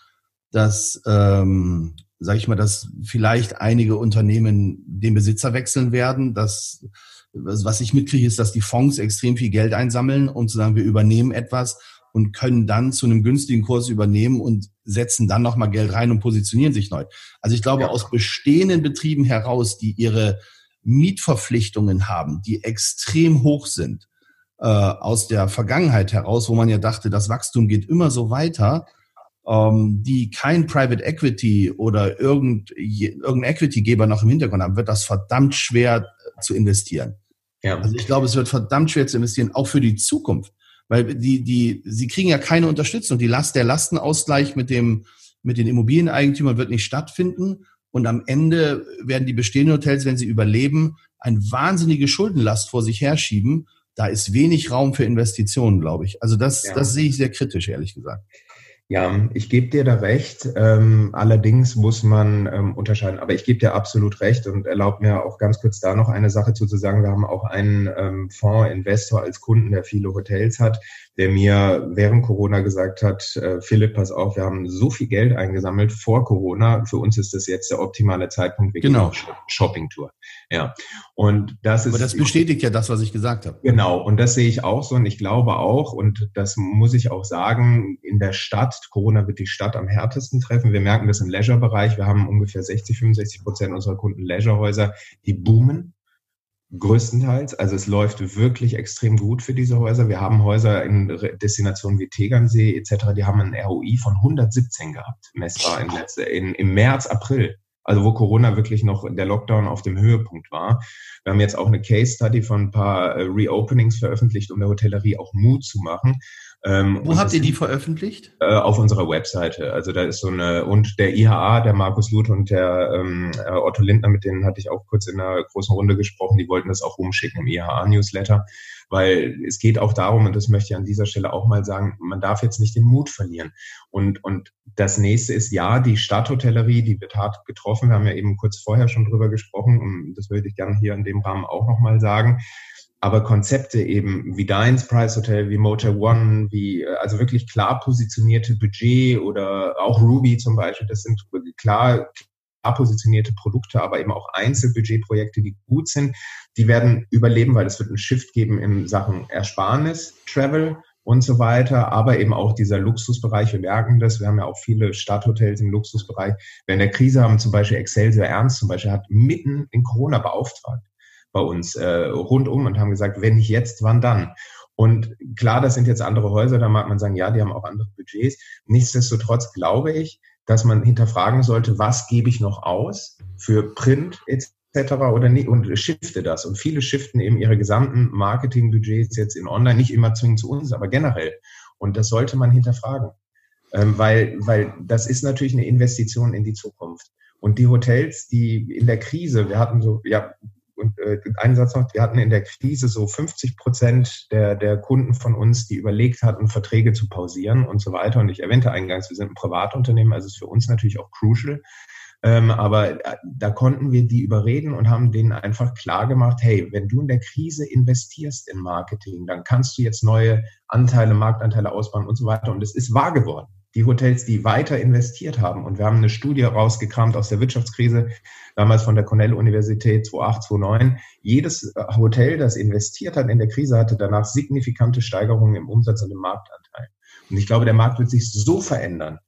dass ähm, sage ich mal, dass vielleicht einige Unternehmen den Besitzer wechseln werden. Dass, was ich mitkriege, ist, dass die Fonds extrem viel Geld einsammeln und zu sagen, wir übernehmen etwas und können dann zu einem günstigen Kurs übernehmen und setzen dann nochmal Geld rein und positionieren sich neu. Also ich glaube, ja. aus bestehenden Betrieben heraus, die ihre Mietverpflichtungen haben, die extrem hoch sind, äh, aus der Vergangenheit heraus, wo man ja dachte, das Wachstum geht immer so weiter, ähm, die kein Private Equity oder irgend, irgendein Equity-Geber noch im Hintergrund haben, wird das verdammt schwer zu investieren. Ja. Also ich glaube, es wird verdammt schwer zu investieren, auch für die Zukunft. Weil die, die, sie kriegen ja keine Unterstützung. Die Last, der Lastenausgleich mit dem, mit den Immobilieneigentümern wird nicht stattfinden. Und am Ende werden die bestehenden Hotels, wenn sie überleben, eine wahnsinnige Schuldenlast vor sich herschieben. Da ist wenig Raum für Investitionen, glaube ich. Also das, ja. das sehe ich sehr kritisch, ehrlich gesagt. Ja, ich gebe dir da recht. Ähm, allerdings muss man ähm, unterscheiden. Aber ich gebe dir absolut recht und erlaubt mir auch ganz kurz da noch eine Sache zu, zu sagen. Wir haben auch einen ähm, Fondsinvestor als Kunden, der viele Hotels hat der mir während Corona gesagt hat, äh, Philipp, pass auf, wir haben so viel Geld eingesammelt vor Corona. Für uns ist das jetzt der optimale Zeitpunkt. Wir genau. Shopping-Tour. Ja. Und das ist. Aber das bestätigt ja das, was ich gesagt habe. Genau. Und das sehe ich auch so. Und ich glaube auch, und das muss ich auch sagen, in der Stadt, Corona wird die Stadt am härtesten treffen. Wir merken das im Leisure-Bereich. Wir haben ungefähr 60, 65 Prozent unserer Kunden Leisure-Häuser, die boomen größtenteils. Also es läuft wirklich extrem gut für diese Häuser. Wir haben Häuser in Destinationen wie Tegernsee etc., die haben ein ROI von 117 gehabt, messbar in letzte, in, im März, April. Also wo Corona wirklich noch der Lockdown auf dem Höhepunkt war. Wir haben jetzt auch eine Case Study von ein paar äh, Reopenings veröffentlicht, um der Hotellerie auch Mut zu machen. Ähm, Wo habt ihr die veröffentlicht? Äh, auf unserer Webseite. Also da ist so eine, und der IHA, der Markus Luth und der ähm, äh, Otto Lindner, mit denen hatte ich auch kurz in einer großen Runde gesprochen, die wollten das auch rumschicken im IHA-Newsletter, weil es geht auch darum, und das möchte ich an dieser Stelle auch mal sagen, man darf jetzt nicht den Mut verlieren. Und, und das nächste ist, ja, die Stadthotellerie, die wird hart getroffen. Wir haben ja eben kurz vorher schon drüber gesprochen und das würde ich gerne hier in dem Rahmen auch nochmal sagen aber Konzepte eben wie deins Price Hotel, wie Motel One, wie äh, also wirklich klar positionierte Budget oder auch Ruby zum Beispiel, das sind klar, klar positionierte Produkte, aber eben auch Einzelbudgetprojekte, die gut sind, die werden überleben, weil es wird einen Shift geben in Sachen Ersparnis, Travel und so weiter, aber eben auch dieser Luxusbereich. Wir merken das. Wir haben ja auch viele Stadthotels im Luxusbereich. Während der Krise haben zum Beispiel Excelsior Ernst zum Beispiel hat mitten in Corona beauftragt bei uns äh, rundum und haben gesagt, wenn nicht jetzt, wann dann? Und klar, das sind jetzt andere Häuser, da mag man sagen, ja, die haben auch andere Budgets. Nichtsdestotrotz glaube ich, dass man hinterfragen sollte, was gebe ich noch aus für Print etc. oder nicht und shifte das. Und viele shiften eben ihre gesamten Marketingbudgets jetzt in Online, nicht immer zwingend zu uns, aber generell. Und das sollte man hinterfragen. Ähm, weil, weil das ist natürlich eine Investition in die Zukunft. Und die Hotels, die in der Krise, wir hatten so, ja, und äh, einen Satz noch, wir hatten in der Krise so 50 Prozent der, der Kunden von uns, die überlegt hatten, Verträge zu pausieren und so weiter. Und ich erwähnte eingangs, wir sind ein Privatunternehmen, also ist für uns natürlich auch crucial. Ähm, aber äh, da konnten wir die überreden und haben denen einfach klar gemacht, hey, wenn du in der Krise investierst in Marketing, dann kannst du jetzt neue Anteile, Marktanteile ausbauen und so weiter. Und es ist wahr geworden die Hotels, die weiter investiert haben. Und wir haben eine Studie rausgekramt aus der Wirtschaftskrise, damals von der Cornell-Universität 2008, 2009. Jedes äh, Hotel, das investiert hat in der Krise, hatte danach signifikante Steigerungen im Umsatz und im Marktanteil. Und ich glaube, der Markt wird sich so verändern,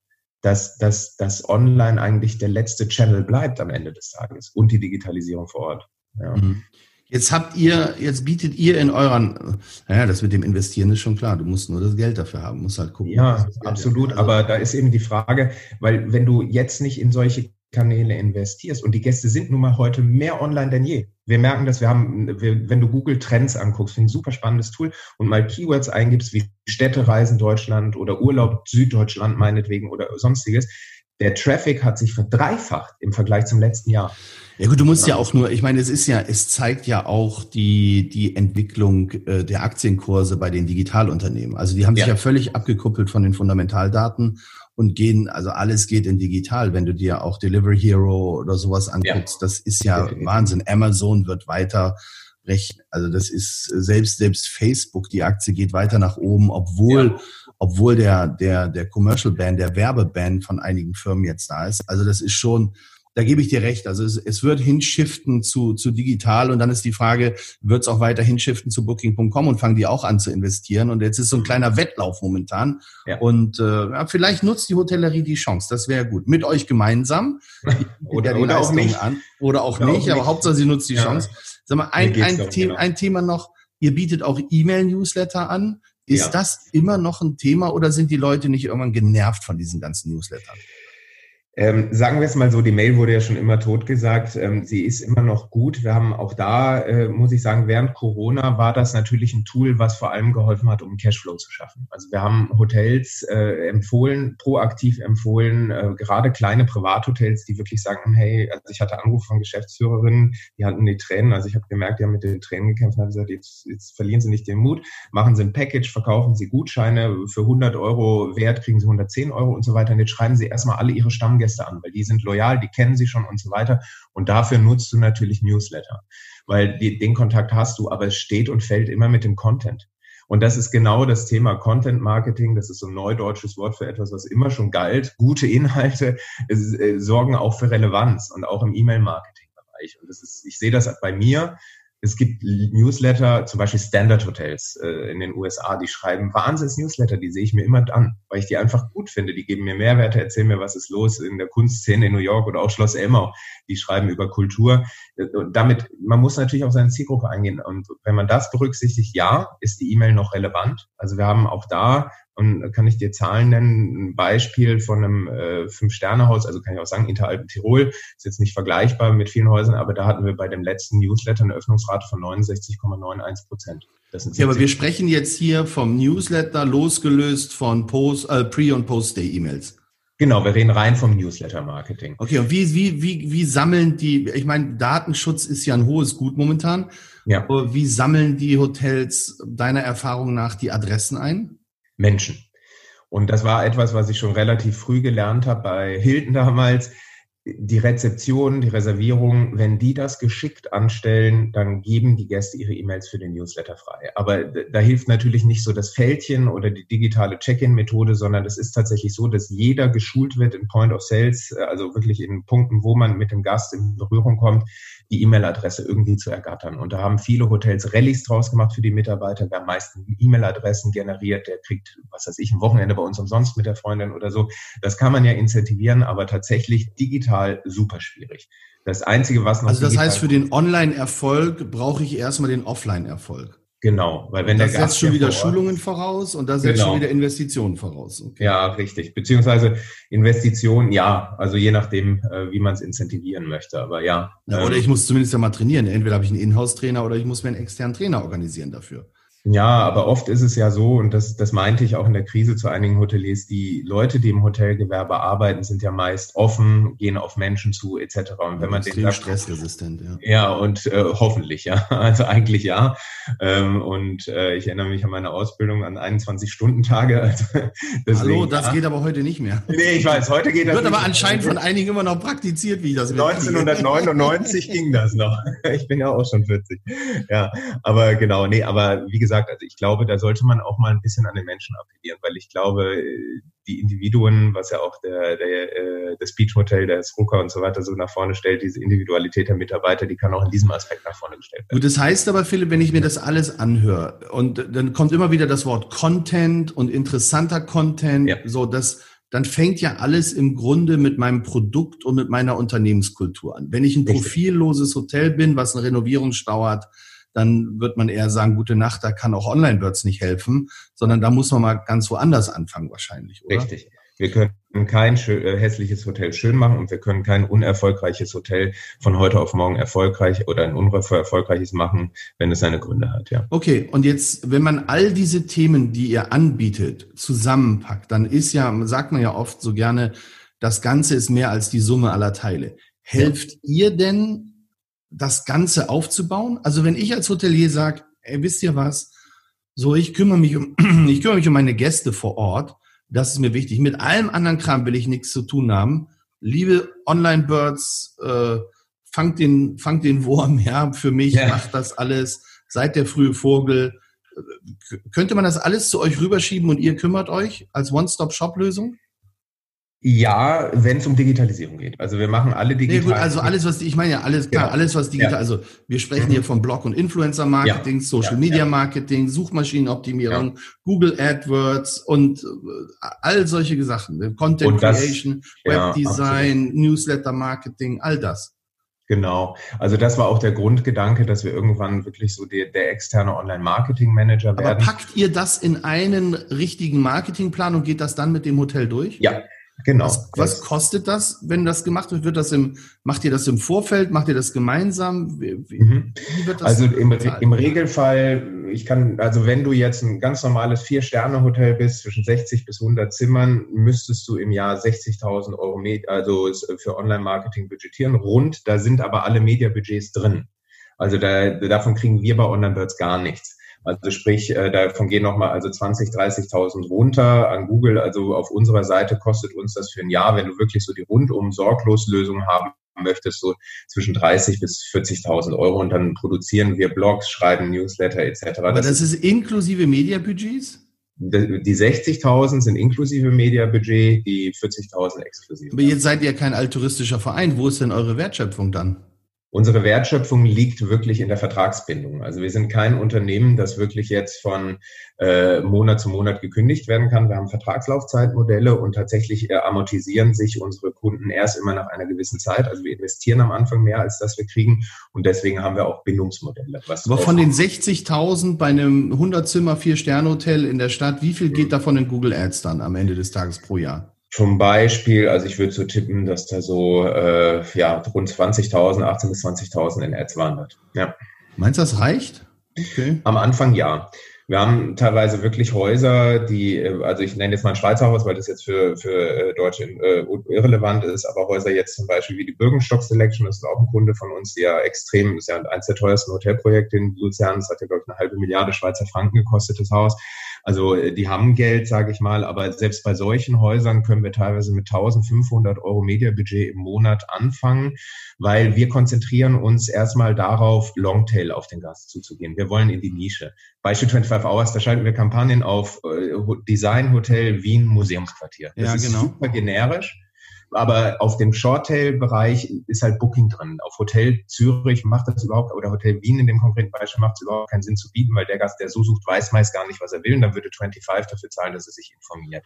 dass, dass, dass online eigentlich der letzte Channel bleibt am Ende des Tages und die Digitalisierung vor Ort. Ja. Mhm. Jetzt habt ihr, jetzt bietet ihr in euren, naja, das mit dem Investieren ist schon klar. Du musst nur das Geld dafür haben, musst halt gucken. Ja, absolut. Aber da ist eben die Frage, weil wenn du jetzt nicht in solche Kanäle investierst und die Gäste sind nun mal heute mehr online denn je. Wir merken dass wir haben, wir, wenn du Google Trends anguckst, ein super spannendes Tool und mal Keywords eingibst wie Städtereisen Deutschland oder Urlaub Süddeutschland meinetwegen oder sonstiges, der Traffic hat sich verdreifacht im Vergleich zum letzten Jahr. Ja gut, du musst ja auch nur, ich meine, es ist ja, es zeigt ja auch die, die Entwicklung äh, der Aktienkurse bei den Digitalunternehmen. Also die haben sich ja. ja völlig abgekuppelt von den Fundamentaldaten und gehen, also alles geht in digital. Wenn du dir auch Delivery Hero oder sowas anguckst, ja. das ist ja Definitiv. Wahnsinn. Amazon wird weiter rechnen. Also das ist selbst, selbst Facebook, die Aktie geht weiter nach oben, obwohl ja obwohl der, der, der Commercial Ban, der Werbeban von einigen Firmen jetzt da ist. Also das ist schon, da gebe ich dir recht. Also es, es wird hinschiften zu, zu digital und dann ist die Frage, wird es auch weiter hinschiften zu Booking.com und fangen die auch an zu investieren? Und jetzt ist so ein kleiner Wettlauf momentan. Ja. Und äh, ja, vielleicht nutzt die Hotellerie die Chance. Das wäre gut. Mit euch gemeinsam. oder, oder auch nicht. An. Oder auch oder nicht, auch aber nicht. Hauptsache sie nutzt die ja. Chance. Sag mal, ein, ein, The genau. ein Thema noch. Ihr bietet auch E-Mail-Newsletter an. Ist ja. das immer noch ein Thema oder sind die Leute nicht irgendwann genervt von diesen ganzen Newslettern? Ähm, sagen wir es mal so, die Mail wurde ja schon immer tot gesagt. Ähm, sie ist immer noch gut. Wir haben auch da, äh, muss ich sagen, während Corona war das natürlich ein Tool, was vor allem geholfen hat, um Cashflow zu schaffen. Also wir haben Hotels äh, empfohlen, proaktiv empfohlen, äh, gerade kleine Privathotels, die wirklich sagen, hey, also ich hatte Anruf von Geschäftsführerinnen, die hatten die Tränen. Also ich habe gemerkt, die haben mit den Tränen gekämpft und haben gesagt, jetzt, jetzt verlieren sie nicht den Mut, machen sie ein Package, verkaufen sie Gutscheine für 100 Euro Wert, kriegen sie 110 Euro und so weiter. Und jetzt schreiben sie erstmal alle ihre Stammgäste Stammgäste an, weil die sind loyal, die kennen sie schon und so weiter. Und dafür nutzt du natürlich Newsletter, weil die, den Kontakt hast du, aber es steht und fällt immer mit dem Content. Und das ist genau das Thema Content Marketing. Das ist so ein neudeutsches Wort für etwas, was immer schon galt. Gute Inhalte äh, sorgen auch für Relevanz und auch im E-Mail-Marketing-Bereich. Und das ist, ich sehe das bei mir es gibt Newsletter, zum Beispiel Standard Hotels äh, in den USA, die schreiben Wahnsinns-Newsletter, die sehe ich mir immer an, weil ich die einfach gut finde. Die geben mir Mehrwerte, erzählen mir, was ist los in der Kunstszene in New York oder auch Schloss Elmau. Die schreiben über Kultur. Und damit, man muss natürlich auf seine Zielgruppe eingehen. Und wenn man das berücksichtigt, ja, ist die E-Mail noch relevant. Also wir haben auch da und kann ich dir Zahlen nennen? Ein Beispiel von einem äh, Fünf-Sterne-Haus, also kann ich auch sagen, Interalpen Tirol, ist jetzt nicht vergleichbar mit vielen Häusern, aber da hatten wir bei dem letzten Newsletter eine Öffnungsrate von 69,91 Prozent. Ja, aber wir sprechen jetzt hier vom Newsletter losgelöst von Post, äh, Pre- und Post-Day-E-Mails. Genau, wir reden rein vom Newsletter-Marketing. Okay, und wie, wie, wie, wie sammeln die, ich meine, Datenschutz ist ja ein hohes Gut momentan. Ja. Wie sammeln die Hotels deiner Erfahrung nach die Adressen ein? Menschen. Und das war etwas, was ich schon relativ früh gelernt habe bei Hilton damals. Die Rezeption, die Reservierung, wenn die das geschickt anstellen, dann geben die Gäste ihre E-Mails für den Newsletter frei. Aber da hilft natürlich nicht so das Fältchen oder die digitale Check-in-Methode, sondern es ist tatsächlich so, dass jeder geschult wird in Point of Sales, also wirklich in Punkten, wo man mit dem Gast in Berührung kommt, die E-Mail-Adresse irgendwie zu ergattern. Und da haben viele Hotels Rallyes draus gemacht für die Mitarbeiter. Wer am meisten E-Mail-Adressen generiert, der kriegt, was weiß ich, ein Wochenende bei uns umsonst mit der Freundin oder so. Das kann man ja incentivieren, aber tatsächlich digital super schwierig. Das Einzige, was noch. Also das heißt, für den Online-Erfolg brauche ich erstmal den Offline-Erfolg. Genau, weil wenn das der Gast setzt schon wieder Schulungen voraus und da setzt genau. schon wieder Investitionen voraus. Okay. Ja, richtig. Beziehungsweise Investitionen, ja, also je nachdem, äh, wie man es incentivieren möchte, aber ja. ja oder ähm, ich muss zumindest ja mal trainieren. Entweder habe ich einen Inhouse-Trainer oder ich muss mir einen externen Trainer organisieren dafür. Ja, aber oft ist es ja so, und das, das meinte ich auch in der Krise zu einigen Hoteliers, die Leute, die im Hotelgewerbe arbeiten, sind ja meist offen, gehen auf Menschen zu, etc. Und wenn man den stressresistent, ja. Ja, und äh, hoffentlich, ja. Also eigentlich ja. Ähm, und äh, ich erinnere mich an meine Ausbildung an 21-Stunden-Tage. Also Hallo, das ja. geht aber heute nicht mehr. Nee, ich weiß, heute geht das. Wird aber anscheinend von einigen immer noch praktiziert, wie ich das 1999 ging das noch. Ich bin ja auch schon 40. Ja, aber genau, nee, aber wie gesagt, gesagt, also ich glaube, da sollte man auch mal ein bisschen an den Menschen appellieren, weil ich glaube, die Individuen, was ja auch der, der, äh, das Beach Hotel, der Rucker und so weiter so nach vorne stellt, diese Individualität der Mitarbeiter, die kann auch in diesem Aspekt nach vorne gestellt werden. Gut, das heißt aber, Philipp, wenn ich mir das alles anhöre und dann kommt immer wieder das Wort Content und interessanter Content, ja. so das dann fängt ja alles im Grunde mit meinem Produkt und mit meiner Unternehmenskultur an. Wenn ich ein profilloses Hotel bin, was eine Renovierungsstau hat, dann wird man eher sagen, gute Nacht, da kann auch Online-Birds nicht helfen, sondern da muss man mal ganz woanders anfangen wahrscheinlich, oder? Richtig. Wir können kein äh, hässliches Hotel schön machen und wir können kein unerfolgreiches Hotel von heute auf morgen erfolgreich oder ein unerfolgreiches machen, wenn es seine Gründe hat, ja. Okay, und jetzt, wenn man all diese Themen, die ihr anbietet, zusammenpackt, dann ist ja, sagt man ja oft so gerne, das Ganze ist mehr als die Summe aller Teile. Helft ja. ihr denn das Ganze aufzubauen? Also wenn ich als Hotelier sage, ey, wisst ihr was? So, ich kümmere mich um, ich kümmere mich um meine Gäste vor Ort. Das ist mir wichtig. Mit allem anderen Kram will ich nichts zu tun haben. Liebe Online-Birds, äh, fangt den, fangt den Wurm, ja, für mich, ja. macht das alles. Seid der frühe Vogel. Könnte man das alles zu euch rüberschieben und ihr kümmert euch als One-Stop-Shop-Lösung? Ja, wenn es um Digitalisierung geht. Also wir machen alle digital. Nee, gut, also alles, was ich meine ja alles klar, genau. alles was digital. Ja. Also wir sprechen mhm. hier von Blog und Influencer Marketing, ja. Social ja. Media Marketing, Suchmaschinenoptimierung, Google AdWords und äh, all solche Sachen. Content das, Creation, Webdesign, Newsletter Marketing, all das. Genau. Also das war auch der Grundgedanke, dass wir irgendwann wirklich so der, der externe Online-Marketing-Manager werden. Aber packt ihr das in einen richtigen Marketingplan und geht das dann mit dem Hotel durch? Ja, Genau. Was, was, kostet das, wenn das gemacht wird? Wird das im, macht ihr das im Vorfeld? Macht ihr das gemeinsam? Wie, mhm. wie das also im, im, Regelfall, ich kann, also wenn du jetzt ein ganz normales Vier-Sterne-Hotel bist, zwischen 60 bis 100 Zimmern, müsstest du im Jahr 60.000 Euro, also für Online-Marketing budgetieren. Rund, da sind aber alle Media-Budgets drin. Also da, davon kriegen wir bei Online-Birds gar nichts. Also sprich, äh, davon gehen nochmal also 20, 30.000 runter an Google. Also auf unserer Seite kostet uns das für ein Jahr, wenn du wirklich so die rundum sorglos Lösung haben möchtest, so zwischen 30 bis 40.000 Euro und dann produzieren wir Blogs, schreiben Newsletter etc. Aber das, das ist inklusive Mediabudgets? Die 60.000 sind inklusive Mediabudget, die 40.000 exklusive. Aber jetzt seid ihr kein altruistischer Verein. Wo ist denn eure Wertschöpfung dann? Unsere Wertschöpfung liegt wirklich in der Vertragsbindung. Also wir sind kein Unternehmen, das wirklich jetzt von äh, Monat zu Monat gekündigt werden kann. Wir haben Vertragslaufzeitmodelle und tatsächlich äh, amortisieren sich unsere Kunden erst immer nach einer gewissen Zeit. Also wir investieren am Anfang mehr, als das wir kriegen und deswegen haben wir auch Bindungsmodelle. Aber von den 60.000 bei einem 100-Zimmer, 4-Sterne-Hotel in der Stadt, wie viel geht davon in Google Ads dann am Ende des Tages pro Jahr? Zum Beispiel, also ich würde so tippen, dass da so äh, ja, rund 20.000, 18.000 bis 20.000 in Ads wandert. Ja. Meinst du, das reicht? Okay. Am Anfang ja. Wir haben teilweise wirklich Häuser, die, äh, also ich nenne jetzt mal ein Schweizer Haus, weil das jetzt für, für äh, Deutsche äh, irrelevant ist, aber Häuser jetzt zum Beispiel wie die Birkenstock Selection, das ist auch ein Kunde von uns, die ja extrem, ist ja eins der teuersten Hotelprojekte in Luzern, das hat ja, glaube ich, eine halbe Milliarde Schweizer Franken gekostet, das Haus. Also äh, die haben Geld, sage ich mal, aber selbst bei solchen Häusern können wir teilweise mit 1500 Euro Mediabudget im Monat anfangen, weil wir konzentrieren uns erstmal darauf, Longtail auf den Gast zuzugehen. Wir wollen in die Nische. Beispiel 25 Hours, da schalten wir Kampagnen auf äh, Design Hotel Wien Museumsquartier. Das ja, ist genau. super generisch aber auf dem Shorttail-Bereich ist halt Booking drin. Auf Hotel Zürich macht das überhaupt, oder Hotel Wien in dem konkreten Beispiel macht es überhaupt keinen Sinn zu bieten, weil der Gast, der so sucht, weiß meist gar nicht, was er will. Und dann würde 25 dafür zahlen, dass er sich informiert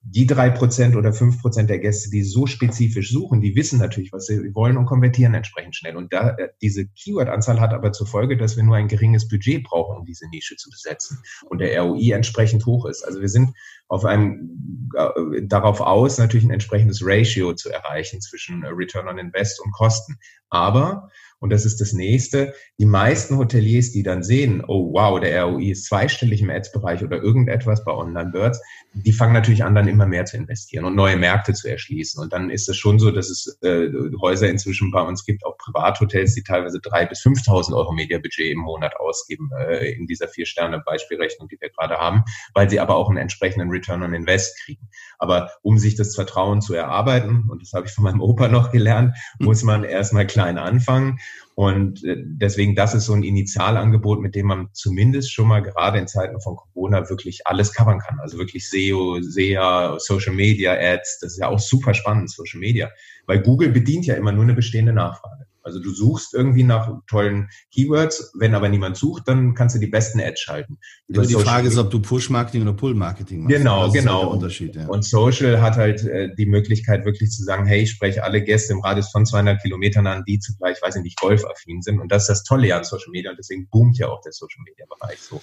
die drei Prozent oder fünf Prozent der Gäste, die so spezifisch suchen, die wissen natürlich, was sie wollen und konvertieren entsprechend schnell. Und da, äh, diese Keyword-Anzahl hat aber zur Folge, dass wir nur ein geringes Budget brauchen, um diese Nische zu besetzen und der ROI entsprechend hoch ist. Also wir sind auf einem, äh, darauf aus, natürlich ein entsprechendes Ratio zu erreichen zwischen Return on Invest und Kosten. Aber und das ist das nächste. Die meisten Hoteliers, die dann sehen, oh wow, der ROI ist zweistellig im Ads-Bereich oder irgendetwas bei Online-Birds, die fangen natürlich an, dann immer mehr zu investieren und neue Märkte zu erschließen. Und dann ist es schon so, dass es äh, Häuser inzwischen bei uns gibt, auch Privathotels, die teilweise drei bis 5.000 Euro Mediabudget im Monat ausgeben äh, in dieser Vier-Sterne-Beispielrechnung, die wir gerade haben, weil sie aber auch einen entsprechenden Return on Invest kriegen. Aber um sich das Vertrauen zu erarbeiten, und das habe ich von meinem Opa noch gelernt, muss man erstmal klein anfangen. Und äh, deswegen, das ist so ein Initialangebot, mit dem man zumindest schon mal gerade in Zeiten von Corona wirklich alles covern kann. Also wirklich SEO, SEA, Social Media Ads, das ist ja auch super spannend, Social Media. Weil Google bedient ja immer nur eine bestehende Nachfrage. Also du suchst irgendwie nach tollen Keywords, wenn aber niemand sucht, dann kannst du die besten Ads schalten. Über die Frage ist, ob du Push-Marketing oder Pull-Marketing machst. Genau, das genau. Ist halt der Unterschied, ja. Und Social hat halt äh, die Möglichkeit wirklich zu sagen, hey, ich spreche alle Gäste im Radius von 200 Kilometern an, die zugleich, weiß ich nicht, golfaffin sind. Und das ist das Tolle an Social Media und deswegen boomt ja auch der Social Media Bereich so.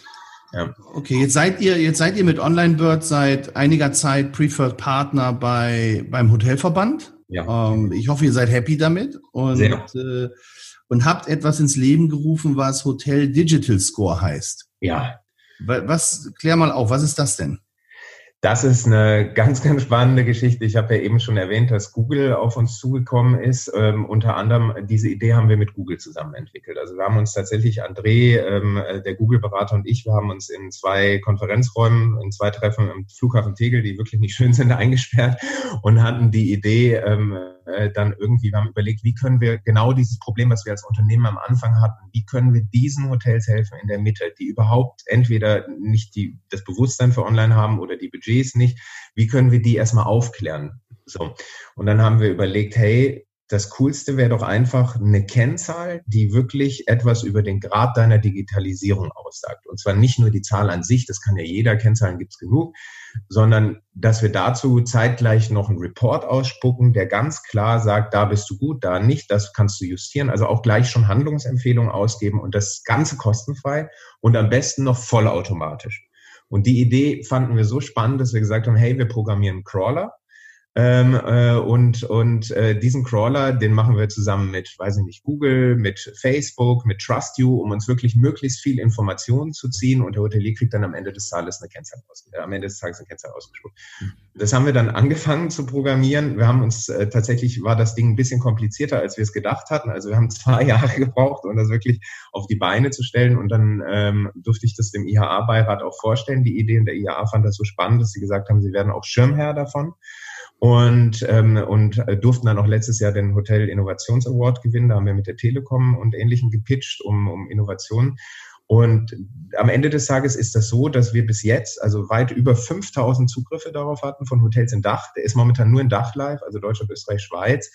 Ja. Okay, jetzt seid ihr, jetzt seid ihr mit Online Bird seit einiger Zeit Preferred Partner bei, beim Hotelverband. Ja. Ähm, ich hoffe, ihr seid happy damit und, äh, und habt etwas ins Leben gerufen, was Hotel Digital Score heißt. Ja. Was, klär mal auf, was ist das denn? Das ist eine ganz, ganz spannende Geschichte. Ich habe ja eben schon erwähnt, dass Google auf uns zugekommen ist. Ähm, unter anderem diese Idee haben wir mit Google zusammen entwickelt. Also wir haben uns tatsächlich, André, ähm, der Google-Berater und ich, wir haben uns in zwei Konferenzräumen, in zwei Treffen im Flughafen Tegel, die wirklich nicht schön sind, eingesperrt und hatten die Idee, ähm, äh, dann irgendwie, wir haben überlegt, wie können wir genau dieses Problem, was wir als Unternehmen am Anfang hatten, wie können wir diesen Hotels helfen in der Mitte, die überhaupt entweder nicht die, das Bewusstsein für Online haben oder die Budgets nicht, wie können wir die erstmal aufklären? So. Und dann haben wir überlegt, hey, das Coolste wäre doch einfach eine Kennzahl, die wirklich etwas über den Grad deiner Digitalisierung aussagt. Und zwar nicht nur die Zahl an sich, das kann ja jeder, Kennzahlen gibt's genug, sondern dass wir dazu zeitgleich noch einen Report ausspucken, der ganz klar sagt, da bist du gut, da nicht, das kannst du justieren. Also auch gleich schon Handlungsempfehlungen ausgeben und das Ganze kostenfrei und am besten noch vollautomatisch. Und die Idee fanden wir so spannend, dass wir gesagt haben, hey, wir programmieren Crawler ähm, äh, und und äh, diesen Crawler, den machen wir zusammen mit, weiß ich nicht, Google, mit Facebook, mit Trust You, um uns wirklich möglichst viel Informationen zu ziehen. Und der Hotelier kriegt dann am Ende des Tages eine Kennzahl aus, äh, am Ende des Tages eine Kennzahl ausgespuckt. Mhm. Das haben wir dann angefangen zu programmieren. Wir haben uns äh, tatsächlich war das Ding ein bisschen komplizierter, als wir es gedacht hatten. Also wir haben zwei Jahre gebraucht, um das wirklich auf die Beine zu stellen. Und dann ähm, durfte ich das dem IHA-Beirat auch vorstellen, die Idee. Und der IHA fand das so spannend, dass sie gesagt haben, sie werden auch Schirmherr davon und, ähm, und äh, durften dann auch letztes Jahr den Hotel Innovations Award gewinnen. Da haben wir mit der Telekom und Ähnlichem gepitcht um, um Innovationen. Und am Ende des Tages ist das so, dass wir bis jetzt also weit über 5000 Zugriffe darauf hatten von Hotels in Dach. Der ist momentan nur in Dach live, also Deutschland, Österreich, Schweiz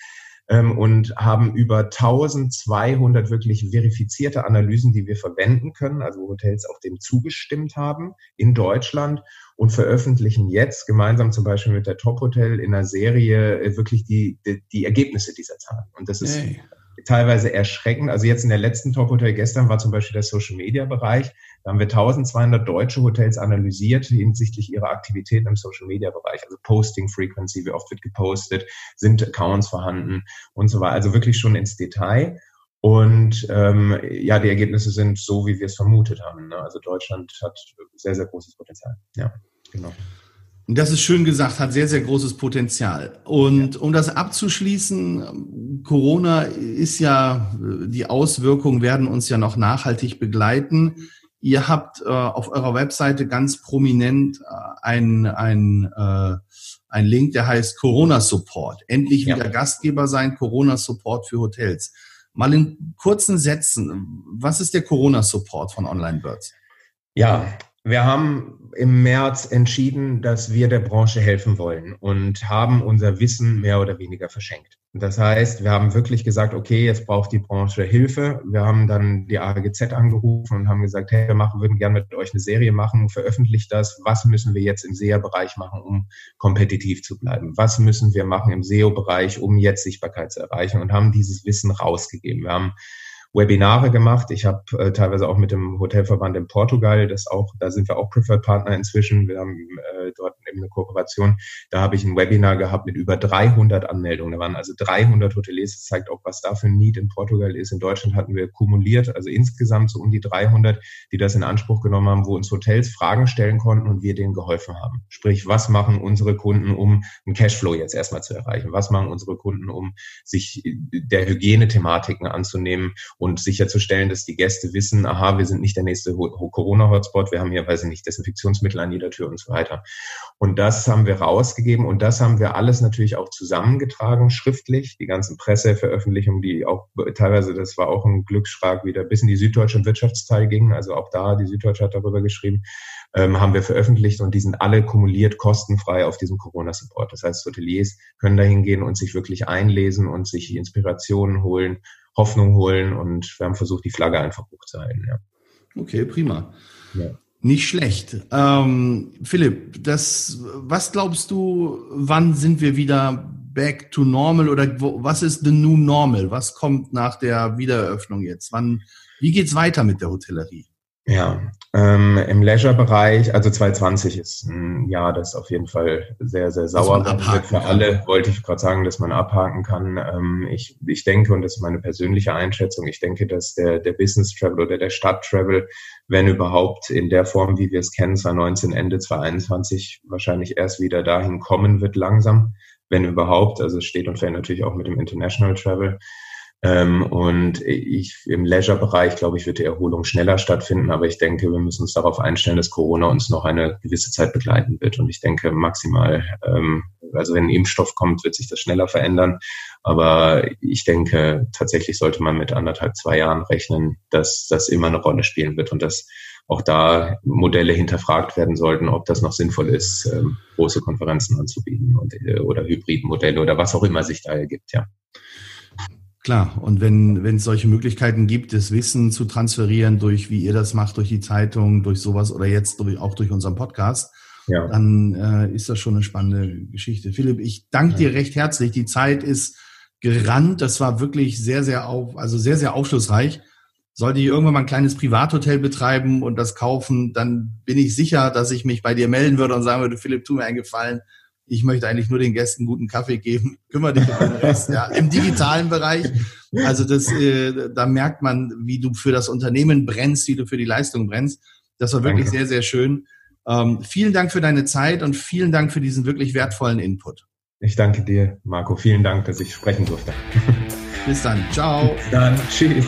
ähm, und haben über 1200 wirklich verifizierte Analysen, die wir verwenden können, also Hotels auch dem zugestimmt haben in Deutschland und veröffentlichen jetzt gemeinsam zum Beispiel mit der Top Hotel in einer Serie äh, wirklich die, die, die Ergebnisse dieser Zahlen. Und das ist hey. teilweise erschreckend. Also jetzt in der letzten Top Hotel gestern war zum Beispiel der Social Media Bereich. Da haben wir 1200 deutsche Hotels analysiert hinsichtlich ihrer Aktivitäten im Social Media Bereich, also Posting Frequency, wie oft wird gepostet, sind Accounts vorhanden und so weiter. Also wirklich schon ins Detail. Und ähm, ja, die Ergebnisse sind so, wie wir es vermutet haben. Ne? Also Deutschland hat sehr, sehr großes Potenzial. Ja, genau. Das ist schön gesagt, hat sehr, sehr großes Potenzial. Und um das abzuschließen, Corona ist ja, die Auswirkungen werden uns ja noch nachhaltig begleiten. Ihr habt äh, auf eurer Webseite ganz prominent äh, ein, ein, äh, ein Link, der heißt Corona Support. Endlich wieder ja. Gastgeber sein, Corona Support für Hotels. Mal in kurzen Sätzen, was ist der Corona Support von Online Birds? Ja, wir haben im März entschieden, dass wir der Branche helfen wollen und haben unser Wissen mehr oder weniger verschenkt. Das heißt, wir haben wirklich gesagt, okay, jetzt braucht die Branche Hilfe. Wir haben dann die AGZ angerufen und haben gesagt, hey, wir machen, würden gerne mit euch eine Serie machen, veröffentlicht das. Was müssen wir jetzt im SEA-Bereich machen, um kompetitiv zu bleiben? Was müssen wir machen im SEO-Bereich, um jetzt Sichtbarkeit zu erreichen? Und haben dieses Wissen rausgegeben. Wir haben Webinare gemacht. Ich habe äh, teilweise auch mit dem Hotelverband in Portugal, das auch, da sind wir auch Preferred Partner inzwischen. Wir haben äh, dort eben eine Kooperation. Da habe ich ein Webinar gehabt mit über 300 Anmeldungen. Da waren also 300 Hoteliers. Das zeigt auch, was da für ein Need in Portugal ist. In Deutschland hatten wir kumuliert, also insgesamt so um die 300, die das in Anspruch genommen haben, wo uns Hotels Fragen stellen konnten und wir denen geholfen haben. Sprich, was machen unsere Kunden, um einen Cashflow jetzt erstmal zu erreichen? Was machen unsere Kunden, um sich der Hygienethematiken anzunehmen und sicherzustellen, dass die Gäste wissen, aha, wir sind nicht der nächste Corona-Hotspot, wir haben hier, weiß ich nicht, Desinfektionsmittel an jeder Tür und so weiter. Und das haben wir rausgegeben und das haben wir alles natürlich auch zusammengetragen, schriftlich, die ganzen Presseveröffentlichungen, die auch teilweise, das war auch ein Glücksschlag, wieder bis in die Süddeutsche Wirtschaftsteil gingen, also auch da, die Süddeutsche hat darüber geschrieben, ähm, haben wir veröffentlicht und die sind alle kumuliert kostenfrei auf diesem Corona-Support. Das heißt, Hoteliers können da hingehen und sich wirklich einlesen und sich Inspirationen holen Hoffnung holen und wir haben versucht, die Flagge einfach hochzuhalten. Ja. Okay, prima. Ja. Nicht schlecht. Ähm, Philipp, das, was glaubst du, wann sind wir wieder back to normal oder wo, was ist the new normal? Was kommt nach der Wiedereröffnung jetzt? Wann, wie geht's weiter mit der Hotellerie? Ja, ähm, im Leisure-Bereich, also 2020 ist ein Jahr, das auf jeden Fall sehr, sehr sauer wird für alle. Wollte ich gerade sagen, dass man abhaken kann. Ähm, ich, ich denke, und das ist meine persönliche Einschätzung, ich denke, dass der, der Business Travel oder der Stadt Travel, wenn überhaupt in der Form, wie wir es kennen, 2019, Ende 2021, wahrscheinlich erst wieder dahin kommen wird langsam, wenn überhaupt. Also es steht und fällt natürlich auch mit dem International Travel. Ähm, und ich im Leisure-Bereich, glaube ich, wird die Erholung schneller stattfinden. Aber ich denke, wir müssen uns darauf einstellen, dass Corona uns noch eine gewisse Zeit begleiten wird. Und ich denke maximal, ähm, also wenn ein Impfstoff kommt, wird sich das schneller verändern. Aber ich denke, tatsächlich sollte man mit anderthalb, zwei Jahren rechnen, dass das immer eine Rolle spielen wird und dass auch da Modelle hinterfragt werden sollten, ob das noch sinnvoll ist, ähm, große Konferenzen anzubieten und, äh, oder Hybridmodelle oder was auch immer sich da ergibt, ja. Klar, und wenn, wenn es solche Möglichkeiten gibt, das Wissen zu transferieren durch, wie ihr das macht, durch die Zeitung, durch sowas oder jetzt durch, auch durch unseren Podcast, ja. dann äh, ist das schon eine spannende Geschichte. Philipp, ich danke dir recht herzlich. Die Zeit ist gerannt. Das war wirklich sehr, sehr auf, also sehr, sehr aufschlussreich. Sollte ich irgendwann mal ein kleines Privathotel betreiben und das kaufen, dann bin ich sicher, dass ich mich bei dir melden würde und sagen würde, Philipp, tu mir einen Gefallen ich möchte eigentlich nur den Gästen guten Kaffee geben, kümmere dich um den Rest, ja, im digitalen Bereich. Also das, äh, da merkt man, wie du für das Unternehmen brennst, wie du für die Leistung brennst. Das war wirklich Danke. sehr, sehr schön. Ähm, vielen Dank für deine Zeit und vielen Dank für diesen wirklich wertvollen Input. Ich danke dir, Marco. Vielen Dank, dass ich sprechen durfte. Bis dann. Ciao. Bis dann. Tschüss.